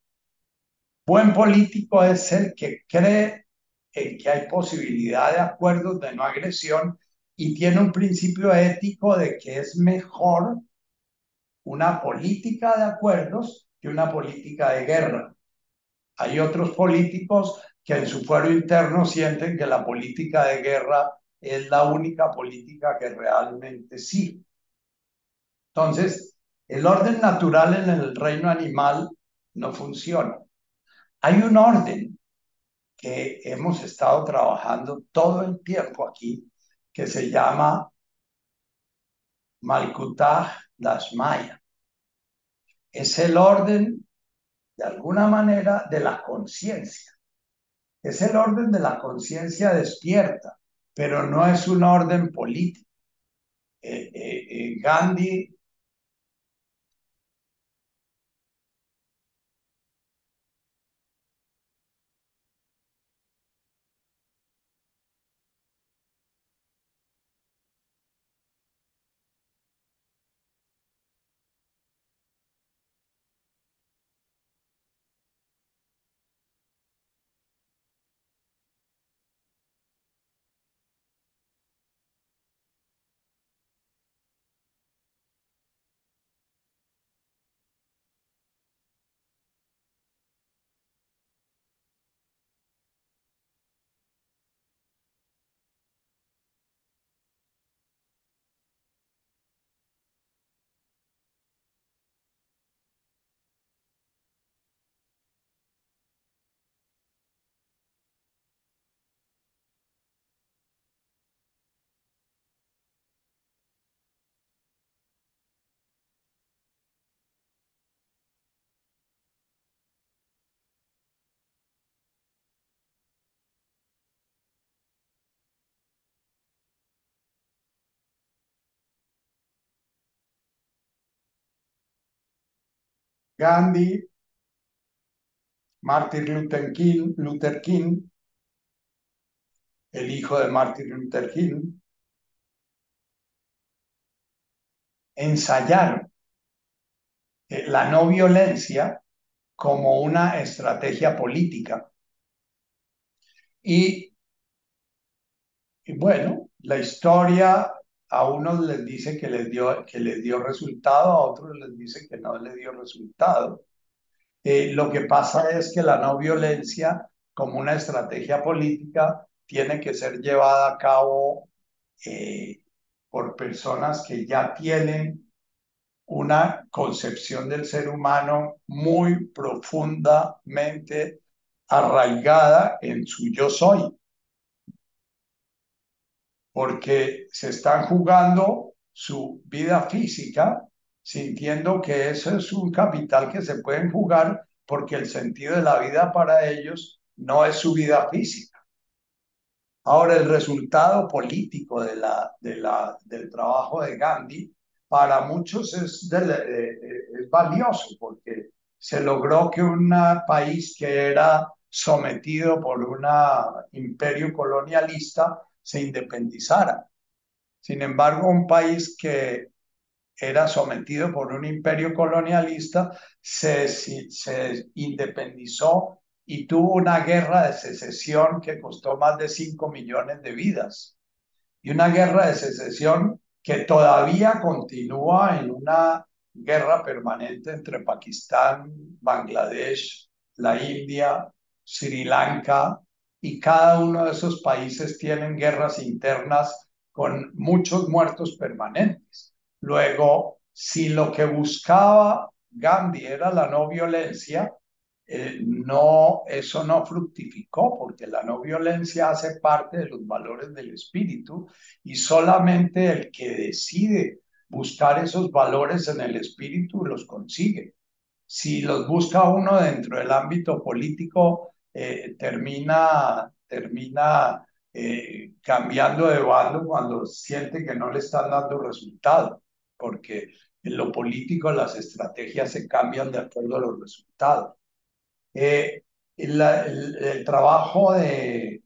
Buen político es el que cree en que hay posibilidad de acuerdos de no agresión y tiene un principio ético de que es mejor una política de acuerdos que una política de guerra. Hay otros políticos que en su fuero interno sienten que la política de guerra es la única política que realmente sirve. Entonces, el orden natural en el reino animal no funciona. Hay un orden que hemos estado trabajando todo el tiempo aquí, que se llama Malkutaj Dasmaya. Es el orden, de alguna manera, de la conciencia. Es el orden de la conciencia despierta, pero no es un orden político. Eh, eh, eh, Gandhi Gandhi, Martin Luther King, Luther King el hijo de Martin Luther King, ensayaron eh, la no violencia como una estrategia política. Y, y, bueno, la historia a unos les dice que les dio, que les dio resultado, a otros les dice que no les dio resultado. Eh, lo que pasa es que la no violencia como una estrategia política tiene que ser llevada a cabo eh, por personas que ya tienen una concepción del ser humano muy profundamente arraigada en su yo soy, porque se están jugando su vida física sintiendo que eso es un capital que se pueden jugar porque el sentido de la vida para ellos no es su vida física. Ahora, el resultado político de la, de la, del trabajo de Gandhi para muchos es, es valioso porque se logró que un país que era sometido por un imperio colonialista se independizara. Sin embargo, un país que era sometido por un imperio colonialista, se, se independizó y tuvo una guerra de secesión que costó más de 5 millones de vidas. Y una guerra de secesión que todavía continúa en una guerra permanente entre Pakistán, Bangladesh, la India, Sri Lanka, y cada uno de esos países tienen guerras internas con muchos muertos permanentes. Luego, si lo que buscaba Gandhi era la no violencia, eh, no, eso no fructificó porque la no violencia hace parte de los valores del espíritu y solamente el que decide buscar esos valores en el espíritu los consigue. Si los busca uno dentro del ámbito político, eh, termina, termina eh, cambiando de bando cuando siente que no le están dando resultado porque en lo político las estrategias se cambian de acuerdo a los resultados. Eh, el, trabajo de,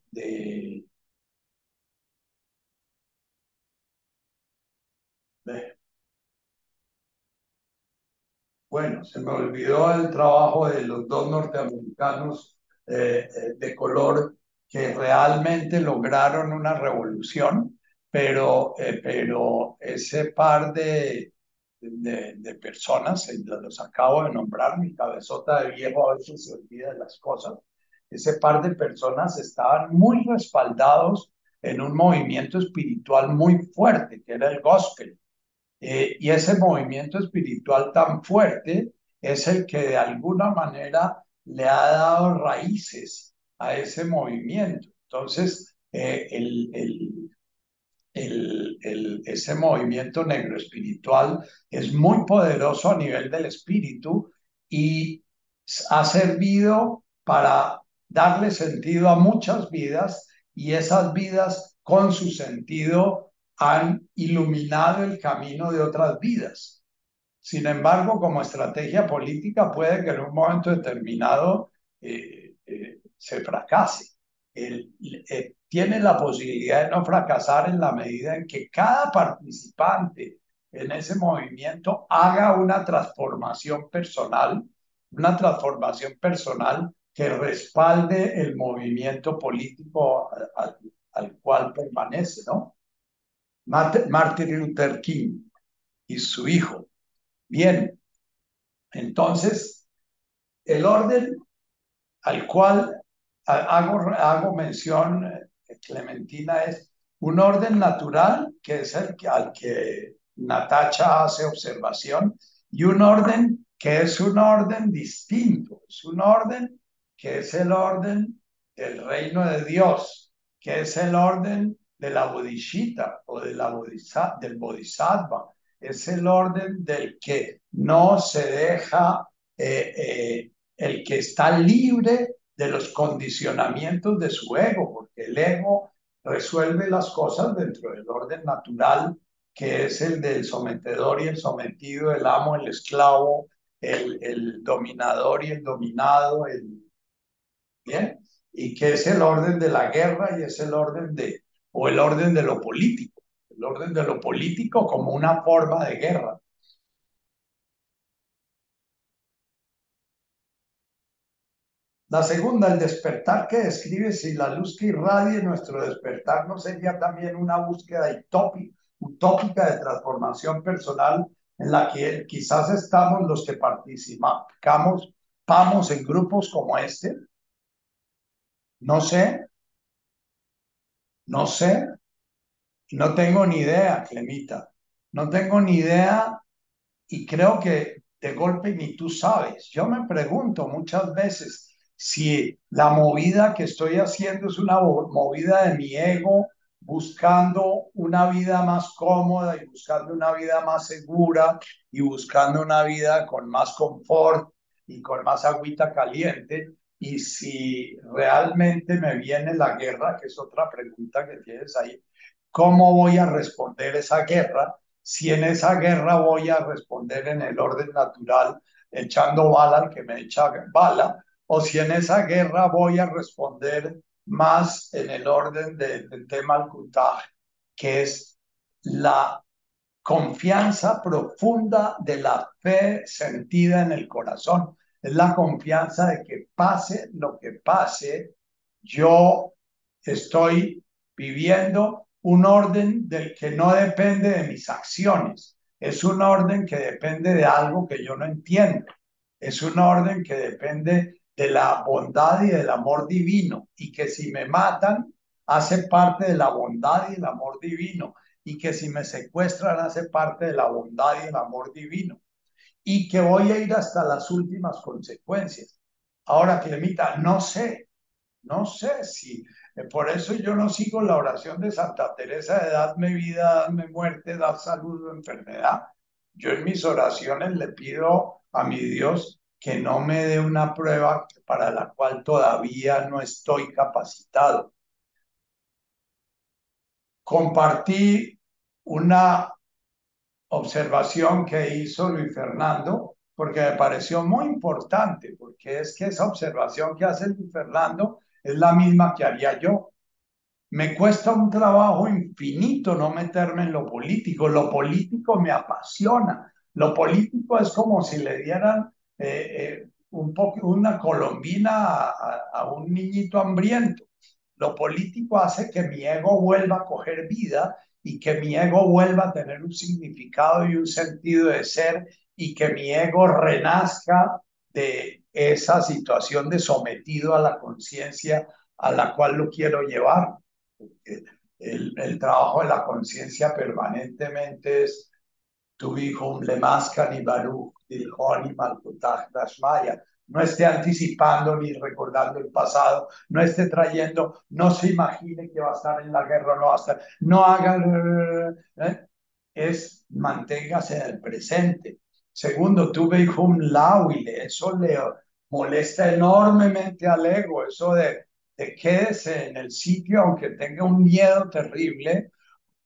Bueno, se me olvidó el trabajo de los dos norteamericanos eh, de color que realmente lograron una revolución pero, eh, pero ese par de, de, personas, eh, los acabo de nombrar, mi cabezota de viejo a veces se olvida de las cosas, ese par de personas estaban muy respaldados en un movimiento espiritual muy fuerte, que era el gospel. Eh, y ese movimiento espiritual tan fuerte es el que de alguna manera le ha dado raíces a ese movimiento. Entonces, el, ese movimiento negro espiritual es muy poderoso a nivel del espíritu y ha servido para darle sentido a muchas vidas y esas vidas con su sentido han iluminado el camino de otras vidas. Sin embargo, como estrategia política puede que en un momento determinado eh, eh, se fracase. Eh, tiene la posibilidad de no fracasar en la medida en que cada participante en ese movimiento haga una transformación personal, una transformación personal que respalde el movimiento político al, cual permanece, ¿no? Martin Luther King y su hijo. Bien, entonces, el orden al cual hago, hago mención Clementina es un orden natural, que es el que, al que Natacha hace observación, y un orden que es un orden distinto, es un orden que es el orden del reino de Dios, que es el orden de la bodhisattva o del bodhisattva, es el orden del que no se deja, eh, eh, el que está libre de los condicionamientos de su ego, porque el ego resuelve las cosas dentro del orden natural, que es el del sometedor y el sometido, el amo, el esclavo, el, dominador y el dominado. Bien, y que es el orden de la guerra y es el orden de, o el orden de lo político, el orden de lo político como una forma de guerra. La segunda, el despertar que describe, si la luz que irradie nuestro despertar no sería también una búsqueda utópica de transformación personal en la que quizás estamos los que participamos vamos en grupos como este. No sé, no sé, no tengo ni idea, Clemita, no tengo ni idea y creo que de golpe ni tú sabes. Yo me pregunto muchas veces, si la movida que estoy haciendo es una movida de mi ego, buscando una vida más cómoda y buscando una vida más segura y buscando una vida con más confort y con más agüita caliente. Y si realmente me viene la guerra, que es otra pregunta que tienes ahí, ¿cómo voy a responder esa guerra? Si en esa guerra voy a responder en el orden natural, echando bala al que me echa bala, o si en esa guerra voy a responder más en el orden del tema al que es la confianza profunda de la fe sentida en el corazón. Es la confianza de que pase lo que pase, yo estoy viviendo un orden del que no depende de mis acciones. Es un orden que depende de algo que yo no entiendo. Es un orden que depende de la bondad y del amor divino y que si me matan hace parte de la bondad y el amor divino y que si me secuestran hace parte de la bondad y el amor divino y que voy a ir hasta las últimas consecuencias. Ahora, Clemita, no sé, no sé si, por eso yo no sigo la oración de Santa Teresa de dadme vida, dadme muerte, dad salud o enfermedad. Yo en mis oraciones le pido a mi Dios que no me dé una prueba para la cual todavía no estoy capacitado. Compartí una observación que hizo Luis Fernando porque me pareció muy importante, porque es que esa observación que hace Luis Fernando es la misma que haría yo. Me cuesta un trabajo infinito no meterme en lo político. Lo político me apasiona. Lo político es como si le dieran eh, eh, una colombina a, un niñito hambriento. Lo político hace que mi ego vuelva a coger vida y que mi ego vuelva a tener un significado y un sentido de ser y que mi ego renazca de esa situación de sometido a la conciencia a la cual lo quiero llevar. El, el trabajo de la conciencia permanentemente es tu hijo le ni Baruch no esté anticipando ni recordando el pasado, no esté trayendo, no se imagine que va a estar en la guerra, no va a estar, no haga, ¿eh? es manténgase en el presente. Segundo, tuve un lauile, eso le molesta enormemente al ego, eso de, de quédese en el sitio aunque tenga un miedo terrible,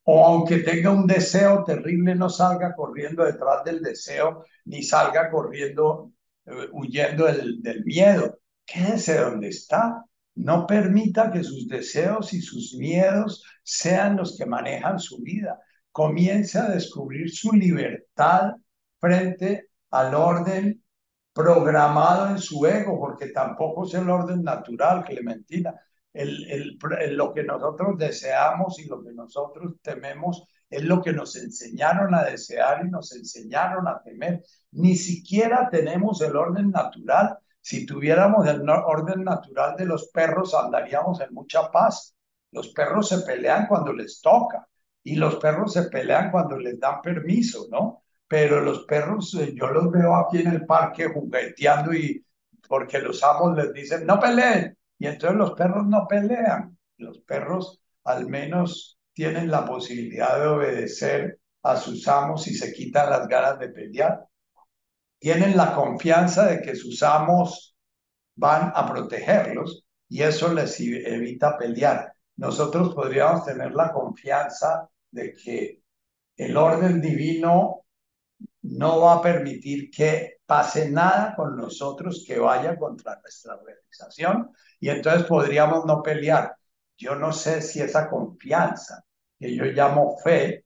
o aunque tenga un deseo terrible, no salga corriendo detrás del deseo, ni salga corriendo, eh, huyendo del, del miedo. Quédese donde está. No permita que sus deseos y sus miedos sean los que manejan su vida. Comience a descubrir su libertad frente al orden programado en su ego, porque tampoco es el orden natural, Clementina lo que nosotros deseamos y lo que nosotros tememos es lo que nos enseñaron a desear y nos enseñaron a temer. Ni siquiera tenemos el orden natural. Si tuviéramos el orden natural de los perros, andaríamos en mucha paz. Los perros se pelean cuando les toca y los perros se pelean cuando les dan permiso, ¿no? Pero los perros, eh, yo los veo aquí en el parque jugueteando y porque los amos les dicen, no peleen, y entonces los perros no pelean, los perros al menos tienen la posibilidad de obedecer a sus amos y se quitan las ganas de pelear. Tienen la confianza de que sus amos van a protegerlos y eso les evita pelear. Nosotros podríamos tener la confianza de que el orden divino no va a permitir que pase nada con nosotros que vaya contra nuestra realización y entonces podríamos no pelear. Yo no sé si esa confianza que yo llamo fe,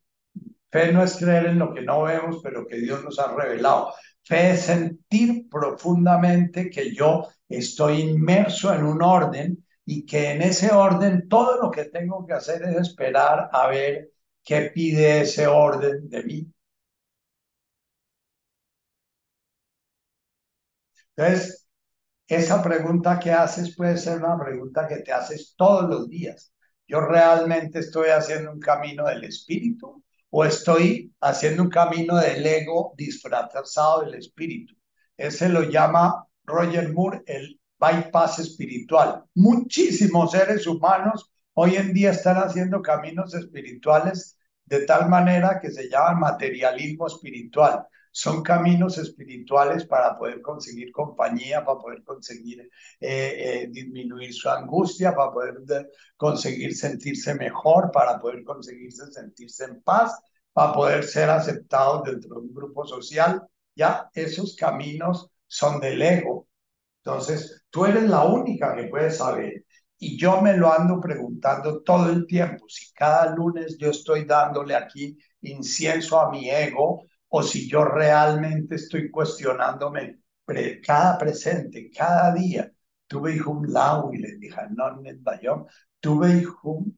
fe no es creer en lo que no vemos, pero que Dios nos ha revelado. Fe es sentir profundamente que yo estoy inmerso en un orden y que en ese orden todo lo que tengo que hacer es esperar a ver qué pide ese orden de mí. Entonces, esa pregunta que haces puede ser una pregunta que te haces todos los días. ¿Yo realmente estoy haciendo un camino del espíritu o estoy haciendo un camino del ego disfrazado del espíritu? Ese lo llama Roger Moore el bypass espiritual. Muchísimos seres humanos hoy en día están haciendo caminos espirituales de tal manera que se llaman materialismo espiritual son caminos espirituales para poder conseguir compañía, para poder conseguir eh, eh, disminuir su angustia, para poder conseguir sentirse mejor, para poder conseguirse sentirse en paz, para poder ser aceptados dentro de un grupo social. Ya esos caminos son del ego. Entonces, tú eres la única que puedes saber. Y yo me lo ando preguntando todo el tiempo. Si cada lunes yo estoy dándole aquí incienso a mi ego, o si yo realmente estoy cuestionándome cada presente, cada día. Tuve hijum lau y le dije, no, tuve hijum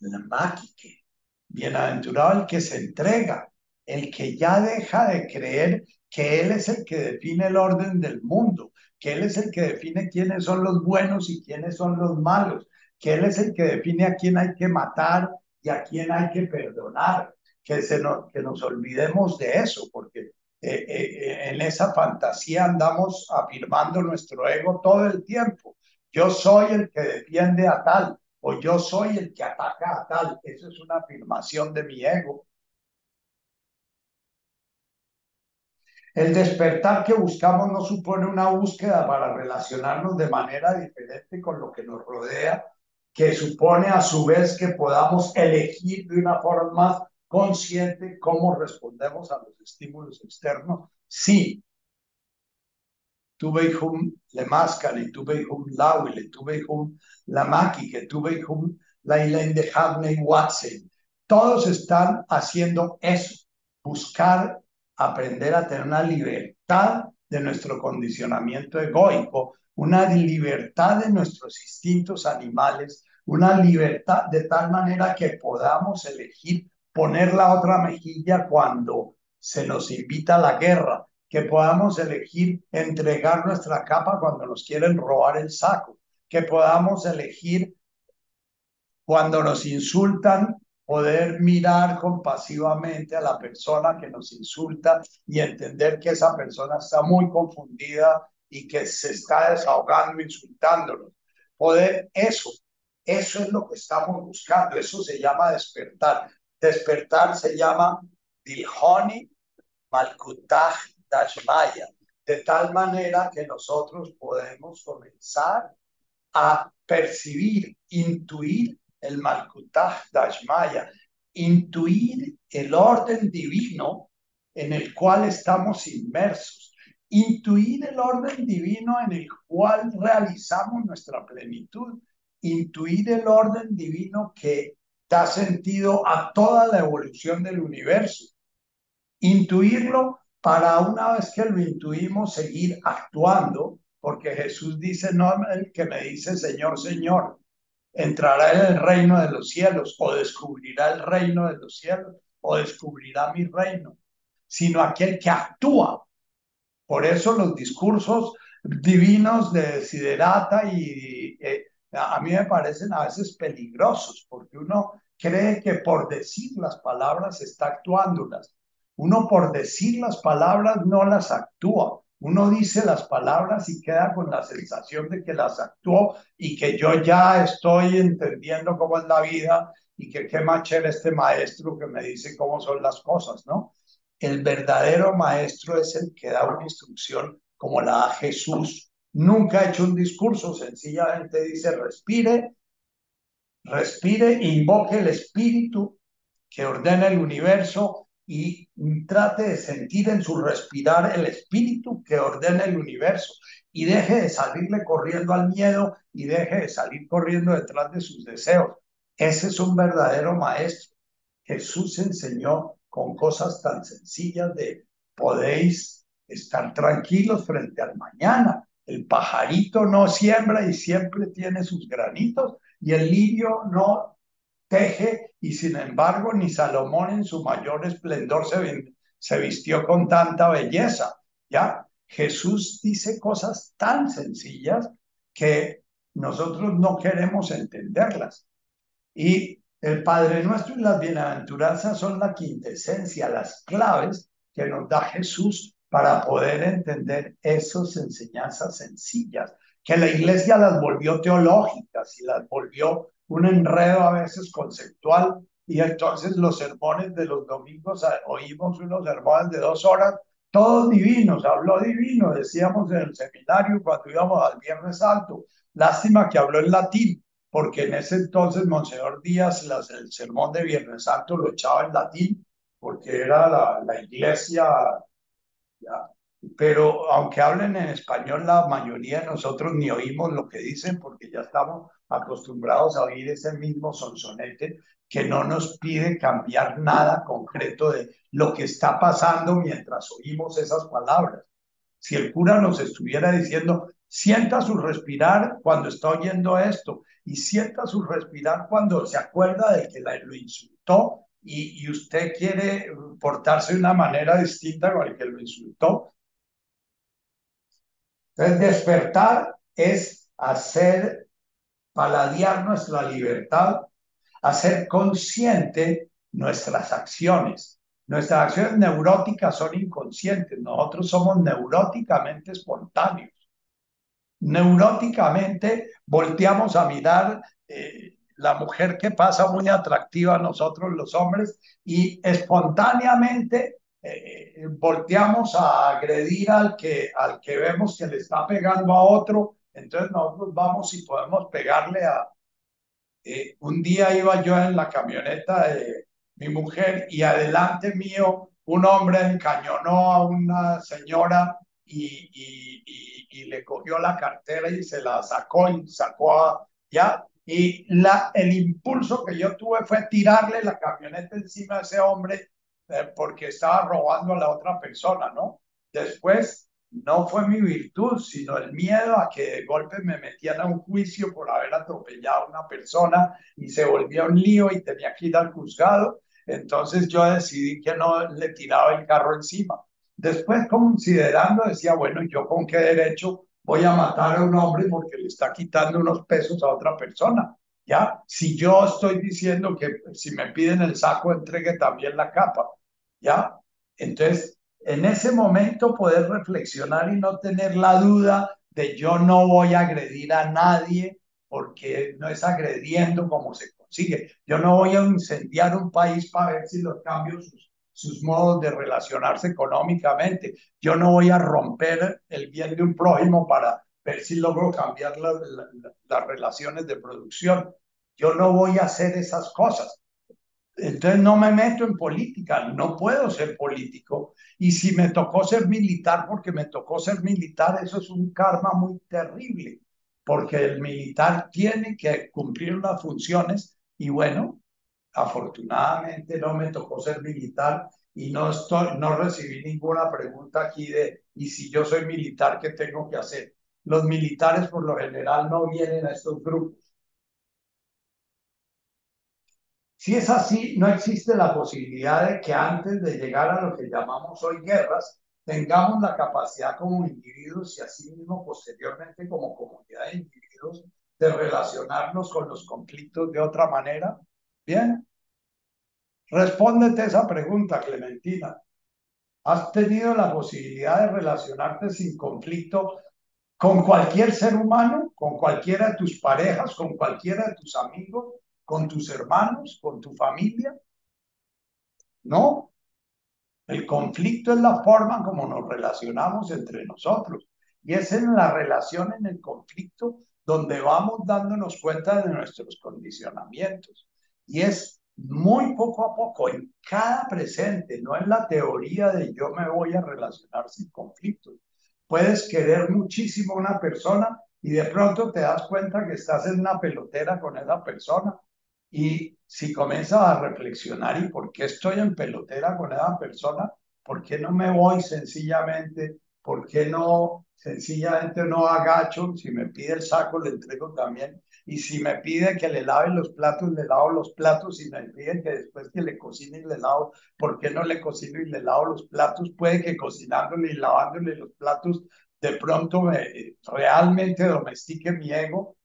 la máquique. Bienaventurado el que se entrega, el que ya deja de creer que Él es el que define el orden del mundo, que Él es el que define quiénes son los buenos y quiénes son los malos, que Él es el que define a quién hay que matar y a quién hay que perdonar, que, se nos, que nos olvidemos de eso, porque eh, eh, eh, en esa fantasía andamos afirmando nuestro ego todo el tiempo. Yo soy el que defiende a tal o yo soy el que ataca a tal. Eso es una afirmación de mi ego. El despertar que buscamos no supone una búsqueda para relacionarnos de manera diferente con lo que nos rodea, que supone a su vez que podamos elegir de una forma consciente cómo respondemos a los estímulos externos. Sí, tuve hum le mascali, tuve hum lauile, tuve hum la maki, que tuve hum la de y watson. Todos están haciendo eso, buscar aprender a tener una libertad de nuestro condicionamiento egoico, una libertad de nuestros instintos animales, una libertad de tal manera que podamos elegir poner la otra mejilla cuando se nos invita a la guerra, que podamos elegir entregar nuestra capa cuando nos quieren robar el saco, que podamos elegir cuando nos insultan, poder mirar compasivamente a la persona que nos insulta y entender que esa persona está muy confundida y que se está desahogando, insultándonos. Poder eso, eso es lo que estamos buscando, eso se llama despertar. Despertar se llama Dilhoni Malkutah Dashmaya, de tal manera que nosotros podemos comenzar a percibir, intuir el Malkutah Dashmaya, intuir el orden divino en el cual estamos inmersos, intuir el orden divino en el cual realizamos nuestra plenitud, intuir el orden divino que da sentido a toda la evolución del universo. Intuirlo para una vez que lo intuimos seguir actuando, porque Jesús dice, no el que me dice Señor, Señor, entrará en el reino de los cielos o descubrirá el reino de los cielos o descubrirá mi reino, sino aquel que actúa. Por eso los discursos divinos de Desiderata y eh, a mí me parecen a veces peligrosos, porque uno cree que por decir las palabras está actuándolas. Uno por decir las palabras no las actúa. Uno dice las palabras y queda con la sensación de que las actuó y que yo ya estoy entendiendo cómo es la vida y que qué machera este maestro que me dice cómo son las cosas, ¿no? El verdadero maestro es el que da una instrucción como la da Jesús nunca ha hecho un discurso, sencillamente dice respire, respire, invoque el espíritu que ordena el universo y trate de sentir en su respirar el espíritu que ordena el universo y deje de salirle corriendo al miedo y deje de salir corriendo detrás de sus deseos. Ese es un verdadero maestro. Jesús enseñó con cosas tan sencillas de podéis estar tranquilos frente al mañana. El pajarito no siembra y siempre tiene sus granitos y el lirio no teje y sin embargo ni Salomón en su mayor esplendor se, se vistió con tanta belleza. ¿Ya? Jesús dice cosas tan sencillas que nosotros no queremos entenderlas. Y el Padre Nuestro y las bienaventuranzas son la quintesencia, las claves que nos da Jesús para poder entender esas enseñanzas sencillas, que la iglesia las volvió teológicas y las volvió un enredo a veces conceptual y entonces los sermones de los domingos ah, oímos unos sermones de dos horas, todos divinos, habló divino, decíamos en el seminario cuando íbamos al Viernes Santo. Lástima que habló en latín, porque en ese entonces Monseñor Díaz las, el sermón de Viernes Santo lo echaba en latín, porque era la, la iglesia, pero aunque hablen en español, la mayoría de nosotros ni oímos lo que dicen porque ya estamos acostumbrados a oír ese mismo sonsonete que no nos pide cambiar nada concreto de lo que está pasando mientras oímos esas palabras. Si el cura nos estuviera diciendo, sienta su respirar cuando está oyendo esto y sienta su respirar cuando se acuerda de que lo insultó y, usted quiere portarse de una manera distinta con el que lo insultó, entonces, despertar es hacer paladear nuestra libertad, hacer consciente nuestras acciones. Nuestras acciones neuróticas son inconscientes, nosotros somos neuróticamente espontáneos. Neuróticamente volteamos a mirar eh, la mujer que pasa muy atractiva a nosotros los hombres y espontáneamente eh, volteamos a agredir al que, al que vemos que le está pegando a otro, entonces nosotros vamos y podemos pegarle a... Eh, un día iba yo en la camioneta de mi mujer y adelante mío un hombre encañonó a una señora y, y, y, le cogió la cartera y se la sacó y sacó a, ya. Y el impulso que yo tuve fue tirarle la camioneta encima a ese hombre eh, porque estaba robando a la otra persona, ¿no? Después, no fue mi virtud, sino el miedo a que de golpe me metían a un juicio por haber atropellado a una persona y se volvía un lío y tenía que ir al juzgado. Entonces yo decidí que no le tiraba el carro encima. Después, considerando, decía, bueno, ¿yo con qué derecho voy a matar a un hombre porque le está quitando unos pesos a otra persona? ¿Ya? Si yo estoy diciendo que si me piden el saco, entregue también la capa. ¿Ya? Entonces, en ese momento poder reflexionar y no tener la duda de yo no voy a agredir a nadie porque no es agrediendo como se consigue. Yo no voy a incendiar un país para ver si los cambio sus, modos de relacionarse económicamente. Yo no voy a romper el bien de un prójimo para ver si logro cambiar las relaciones de producción. Yo no voy a hacer esas cosas. Entonces no me meto en política, no puedo ser político. Y si me tocó ser militar, porque me tocó ser militar, eso es un karma muy terrible, porque el militar tiene que cumplir unas funciones y bueno, afortunadamente no me tocó ser militar y no, estoy, no recibí ninguna pregunta aquí de, ¿y si yo soy militar, qué tengo que hacer? Los militares por lo general no vienen a estos grupos. Si es así, no existe la posibilidad de que antes de llegar a lo que llamamos hoy guerras, tengamos la capacidad como individuos y asimismo posteriormente como comunidad de individuos de relacionarnos con los conflictos de otra manera. Bien, respóndete esa pregunta, Clementina. ¿Has tenido la posibilidad de relacionarte sin conflicto con cualquier ser humano, con cualquiera de tus parejas, con cualquiera de tus amigos, con tus hermanos, con tu familia. No. El conflicto es la forma como nos relacionamos entre nosotros. Y es en la relación, en el conflicto, donde vamos dándonos cuenta de nuestros condicionamientos. Y es muy poco a poco, en cada presente, no en la teoría de yo me voy a relacionar sin conflictos. Puedes querer muchísimo a una persona y de pronto te das cuenta que estás en una pelotera con esa persona y si comienzas a reflexionar y por qué estoy en pelotera con esa persona, por qué no me voy sencillamente, por qué no sencillamente no agacho, si me pide el saco le entrego también y si me pide que le lave los platos, le lavo los platos. Si me pide que después que le cocine y le lavo, ¿por qué no le cocino y le lavo los platos? Puede que cocinándole y lavándole los platos, de pronto me, realmente domestique mi ego,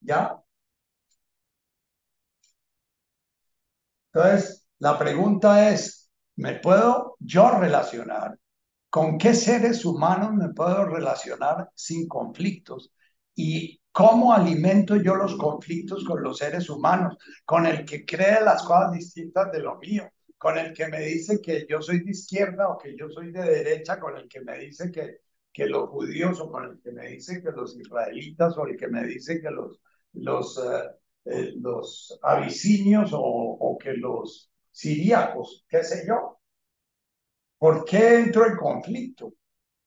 ¿ya? Entonces, la pregunta es, ¿me puedo yo relacionar? ¿Con qué seres humanos me puedo relacionar sin conflictos? Y ¿Cómo alimento yo los conflictos con los seres humanos? Con el que cree las cosas distintas de lo mío, con el que me dice que yo soy de izquierda o que yo soy de derecha, con el que me dice que, que los judíos o con el que me dice que los israelitas o el que me dice que los, los, eh, eh, los abisinios o, o que los siríacos, qué sé yo. ¿Por qué entro en conflicto?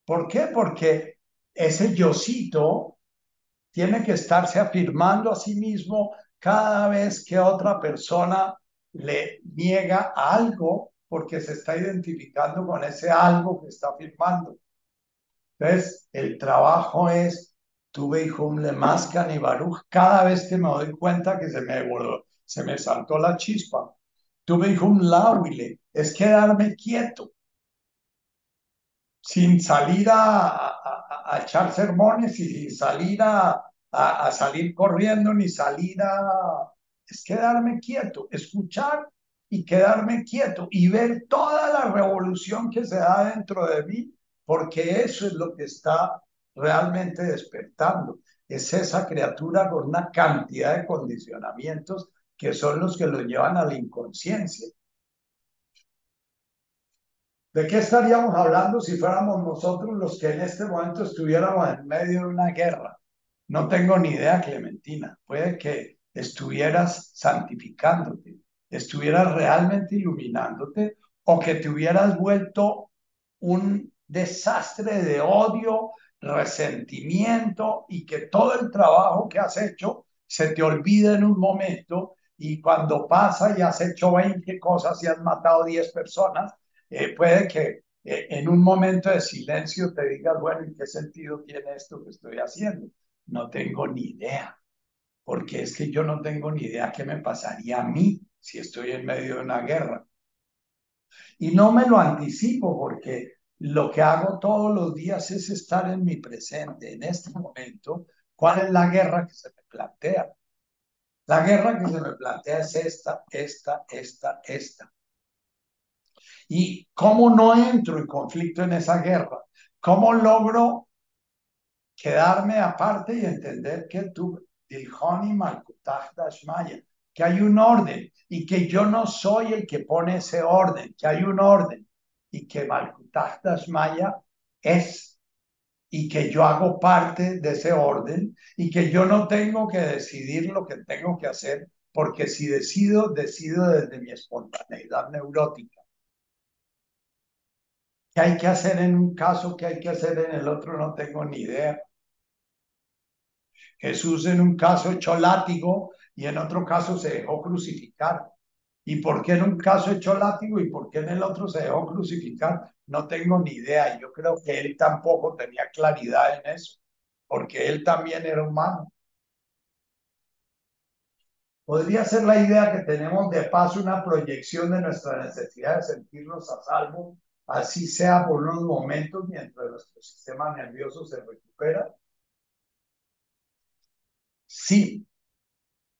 ¿Por qué? Porque ese yocito tiene que estarse afirmando a sí mismo cada vez que otra persona le niega algo porque se está identificando con ese algo que está afirmando. Entonces, el trabajo es, tuve hijum le mascan y baruch, cada vez que me doy cuenta que se me, se me saltó la chispa. Tuve hijum lauile, es quedarme quieto, sin salir a, a, echar sermones y sin salir a, a, salir corriendo ni salir a... Es quedarme quieto, escuchar y quedarme quieto y ver toda la revolución que se da dentro de mí, porque eso es lo que está realmente despertando. Es esa criatura con una cantidad de condicionamientos que son los que lo llevan a la inconsciencia. ¿De qué estaríamos hablando si fuéramos nosotros los que en este momento estuviéramos en medio de una guerra? No tengo ni idea, Clementina. Puede que estuvieras santificándote, estuvieras realmente iluminándote o que te hubieras vuelto un desastre de odio, resentimiento y que todo el trabajo que has hecho se te olvida en un momento y cuando pasa y has hecho 20 cosas y has matado 10 personas, eh, puede que eh, en un momento de silencio te digas, bueno, ¿y qué sentido tiene esto que estoy haciendo? No tengo ni idea, porque es que yo no tengo ni idea qué me pasaría a mí si estoy en medio de una guerra. Y no me lo anticipo porque lo que hago todos los días es estar en mi presente, en este momento, cuál es la guerra que se me plantea. La guerra que se me plantea es esta, esta, esta, esta. ¿Y cómo no entro en conflicto en esa guerra? ¿Cómo logro quedarme aparte y entender que tú, que hay un orden y que yo no soy el que pone ese orden, que hay un orden y que Malkutah Dashmaya es y que yo hago parte de ese orden y que yo no tengo que decidir lo que tengo que hacer porque si decido, decido desde mi espontaneidad neurótica. ¿Qué hay que hacer en un caso? ¿Qué hay que hacer en el otro? No tengo ni idea. Jesús en un caso echó látigo y en otro caso se dejó crucificar. ¿Y por qué en un caso echó látigo y por qué en el otro se dejó crucificar? No tengo ni idea. Yo creo que él tampoco tenía claridad en eso, porque él también era humano. Podría ser la idea que tenemos de paso una proyección de nuestra necesidad de sentirnos a salvo, así sea por unos momentos mientras nuestro sistema nervioso se recupera Sí,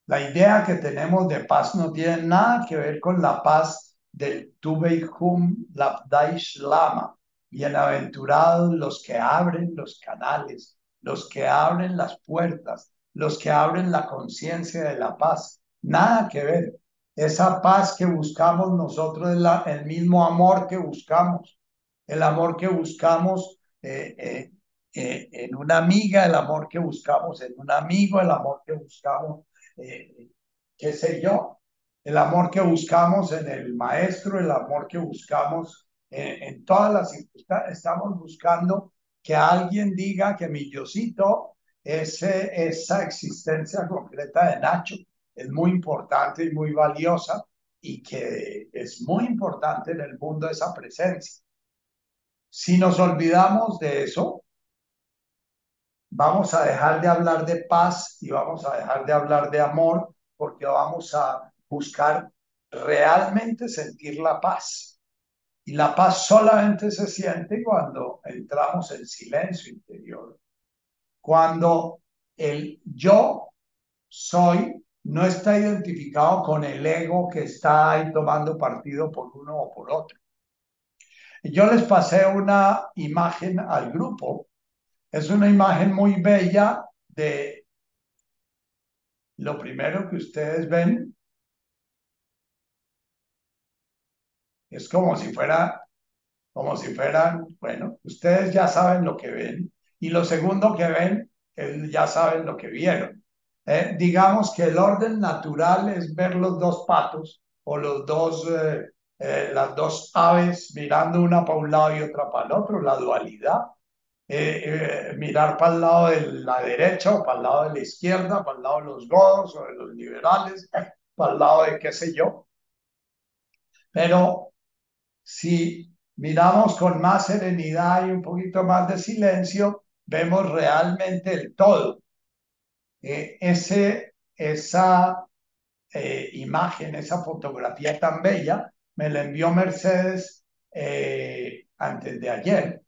la idea que tenemos de paz no tiene nada que ver con la paz del Tubeikum Labdaish Lama. Bienaventurados los que abren los canales, los que abren las puertas, los que abren la conciencia de la paz. Nada que ver. Esa paz que buscamos nosotros es la, el mismo amor que buscamos. El amor que buscamos eh, eh, eh, en una amiga, el amor que buscamos en un amigo, el amor que buscamos, eh, qué sé yo. el amor que buscamos en el maestro, el amor que buscamos en, todas las circunstancias. Estamos buscando que alguien diga que mi yosito, ese, esa existencia concreta de Nacho, es muy importante y muy valiosa y que es muy importante en el mundo esa presencia. Si nos olvidamos de eso, vamos a dejar de hablar de paz y vamos a dejar de hablar de amor porque vamos a buscar realmente sentir la paz. Y la paz solamente se siente cuando entramos en silencio interior. Cuando el yo soy no está identificado con el ego que está ahí tomando partido por uno o por otro. Yo les pasé una imagen al grupo. Es una imagen muy bella de lo primero que ustedes ven. Es como si fuera, como si fueran, bueno, ustedes ya saben lo que ven. Y lo segundo que ven, ya saben lo que vieron. Eh, digamos que el orden natural es ver los dos patos o los dos, eh, eh, las dos aves mirando una para un lado y otra para el otro, la dualidad. mirar para el lado de la derecha o para el lado de la izquierda, para el lado de los godos o de los liberales, para el lado de qué sé yo. Pero si miramos con más serenidad y un poquito más de silencio, vemos realmente el todo. Eh, ese, esa eh, imagen, esa fotografía tan bella, me la envió Mercedes eh, antes de ayer,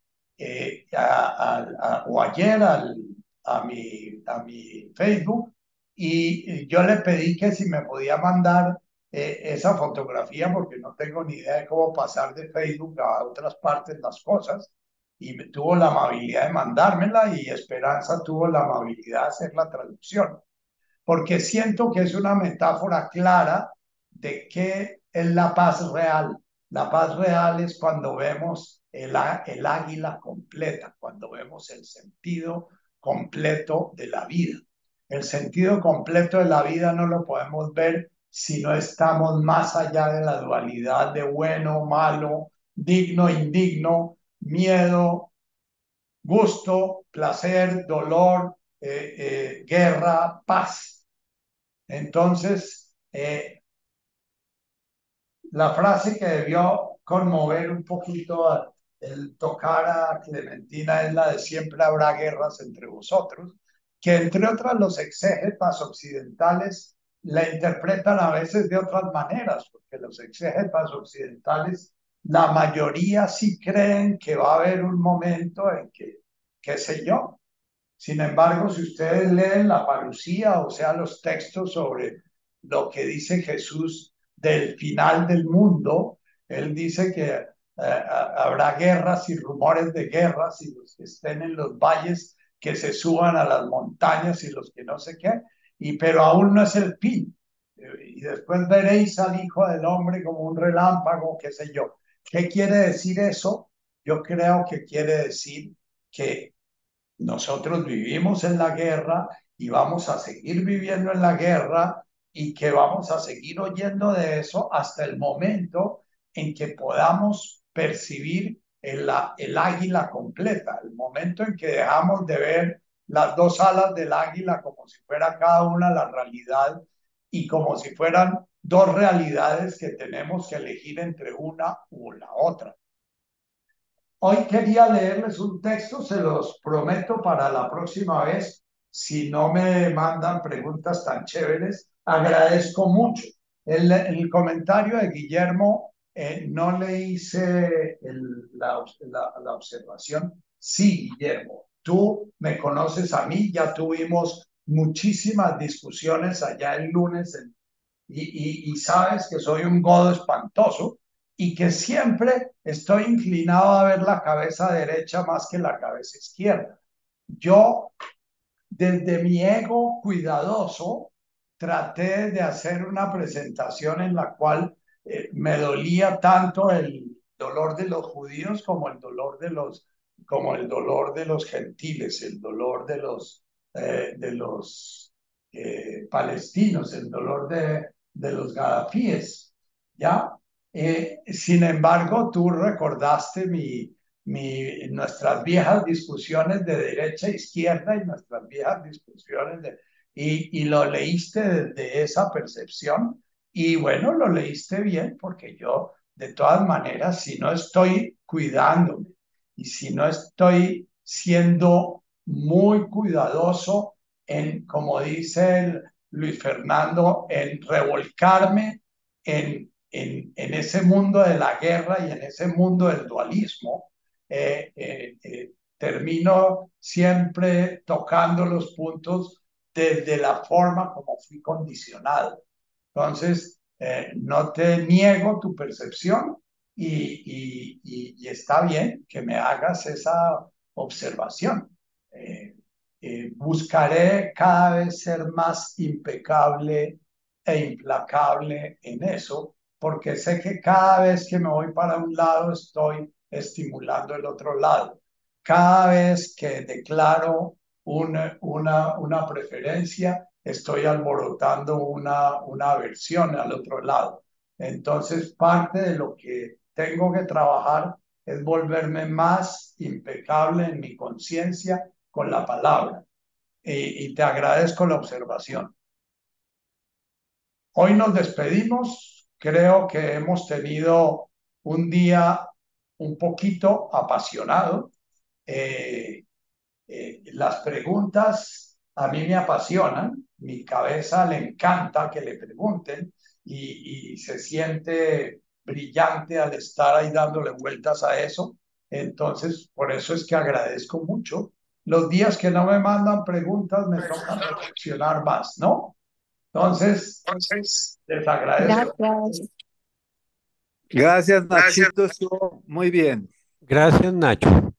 o ayer a, mi, a mi Facebook, y yo le pedí que si me podía mandar esa fotografía, porque no tengo ni idea de cómo pasar de Facebook a otras partes las cosas y tuvo la amabilidad de mandármela y Esperanza tuvo la amabilidad de hacer la traducción, porque siento que es una metáfora clara de qué es la paz real. La paz real es cuando vemos el, el águila completa, cuando vemos el sentido completo de la vida. El sentido completo de la vida no lo podemos ver si no estamos más allá de la dualidad de bueno, malo, digno, indigno, miedo, gusto, placer, dolor, eh, eh, guerra, paz. Entonces, eh, la frase que debió conmover un poquito el tocar a Clementina es la de siempre habrá guerras entre vosotros, que entre otras los exégetas occidentales la interpretan a veces de otras maneras, porque los exégetas occidentales la mayoría sí creen que va a haber un momento en que, qué sé yo. Sin embargo, si ustedes leen la parucía, o sea, los textos sobre lo que dice Jesús del final del mundo, él dice que eh, habrá guerras y rumores de guerras y los que estén en los valles que se suban a las montañas y los que no sé qué, y pero aún no es el fin. Y después veréis al Hijo del Hombre como un relámpago, qué sé yo. ¿Qué quiere decir eso? Yo creo que quiere decir que nosotros vivimos en la guerra y vamos a seguir viviendo en la guerra y que vamos a seguir oyendo de eso hasta el momento en que podamos percibir el, el águila completa, el momento en que dejamos de ver las dos alas del águila como si fuera cada una la realidad y como si fueran dos realidades que tenemos que elegir entre una u la otra. Hoy quería leerles un texto, se los prometo para la próxima vez. Si no me mandan preguntas tan chéveres, agradezco mucho. El, el comentario de Guillermo, eh, no le hice la, la, la observación. Sí, Guillermo, tú me conoces a mí, ya tuvimos muchísimas discusiones allá el lunes en y, sabes que soy un godo espantoso y que siempre estoy inclinado a ver la cabeza derecha más que la cabeza izquierda. Yo, desde mi ego cuidadoso, traté de hacer una presentación en la cual eh, me dolía tanto el dolor de los judíos como el dolor de los como el dolor de los gentiles, el dolor de los eh, de los eh, palestinos, el dolor de de los gadafíes, ¿ya? Eh, sin embargo, tú recordaste mi, mi, nuestras viejas discusiones de derecha e izquierda y nuestras viejas discusiones de, y, y lo leíste desde esa percepción y bueno, lo leíste bien porque yo, de todas maneras, si no estoy cuidándome y si no estoy siendo muy cuidadoso en, como dice Luis Fernando, en revolcarme en, en, ese mundo de la guerra y en ese mundo del dualismo, eh, eh, eh, termino siempre tocando los puntos desde la forma como fui condicionado. Entonces, no te niego tu percepción y, está bien que me hagas esa observación. Eh, buscaré cada vez ser más impecable e implacable en eso, porque sé que cada vez que me voy para un lado estoy estimulando el otro lado. Cada vez que declaro una, una, una preferencia, estoy alborotando una, una aversión al otro lado. Entonces, parte de lo que tengo que trabajar es volverme más impecable en mi conciencia con la palabra. Y, y, te agradezco la observación. Hoy nos despedimos. Creo que hemos tenido un día un poquito apasionado. Eh, eh, las preguntas a mí me apasionan mi cabeza le encanta que le pregunten y, se siente brillante al estar ahí dándole vueltas a eso. Entonces, por eso es que agradezco mucho. Los días que no me mandan preguntas me tocan reflexionar más, ¿no? Entonces, les agradezco. Gracias. Gracias, Nachito. Muy bien. Gracias, Nacho.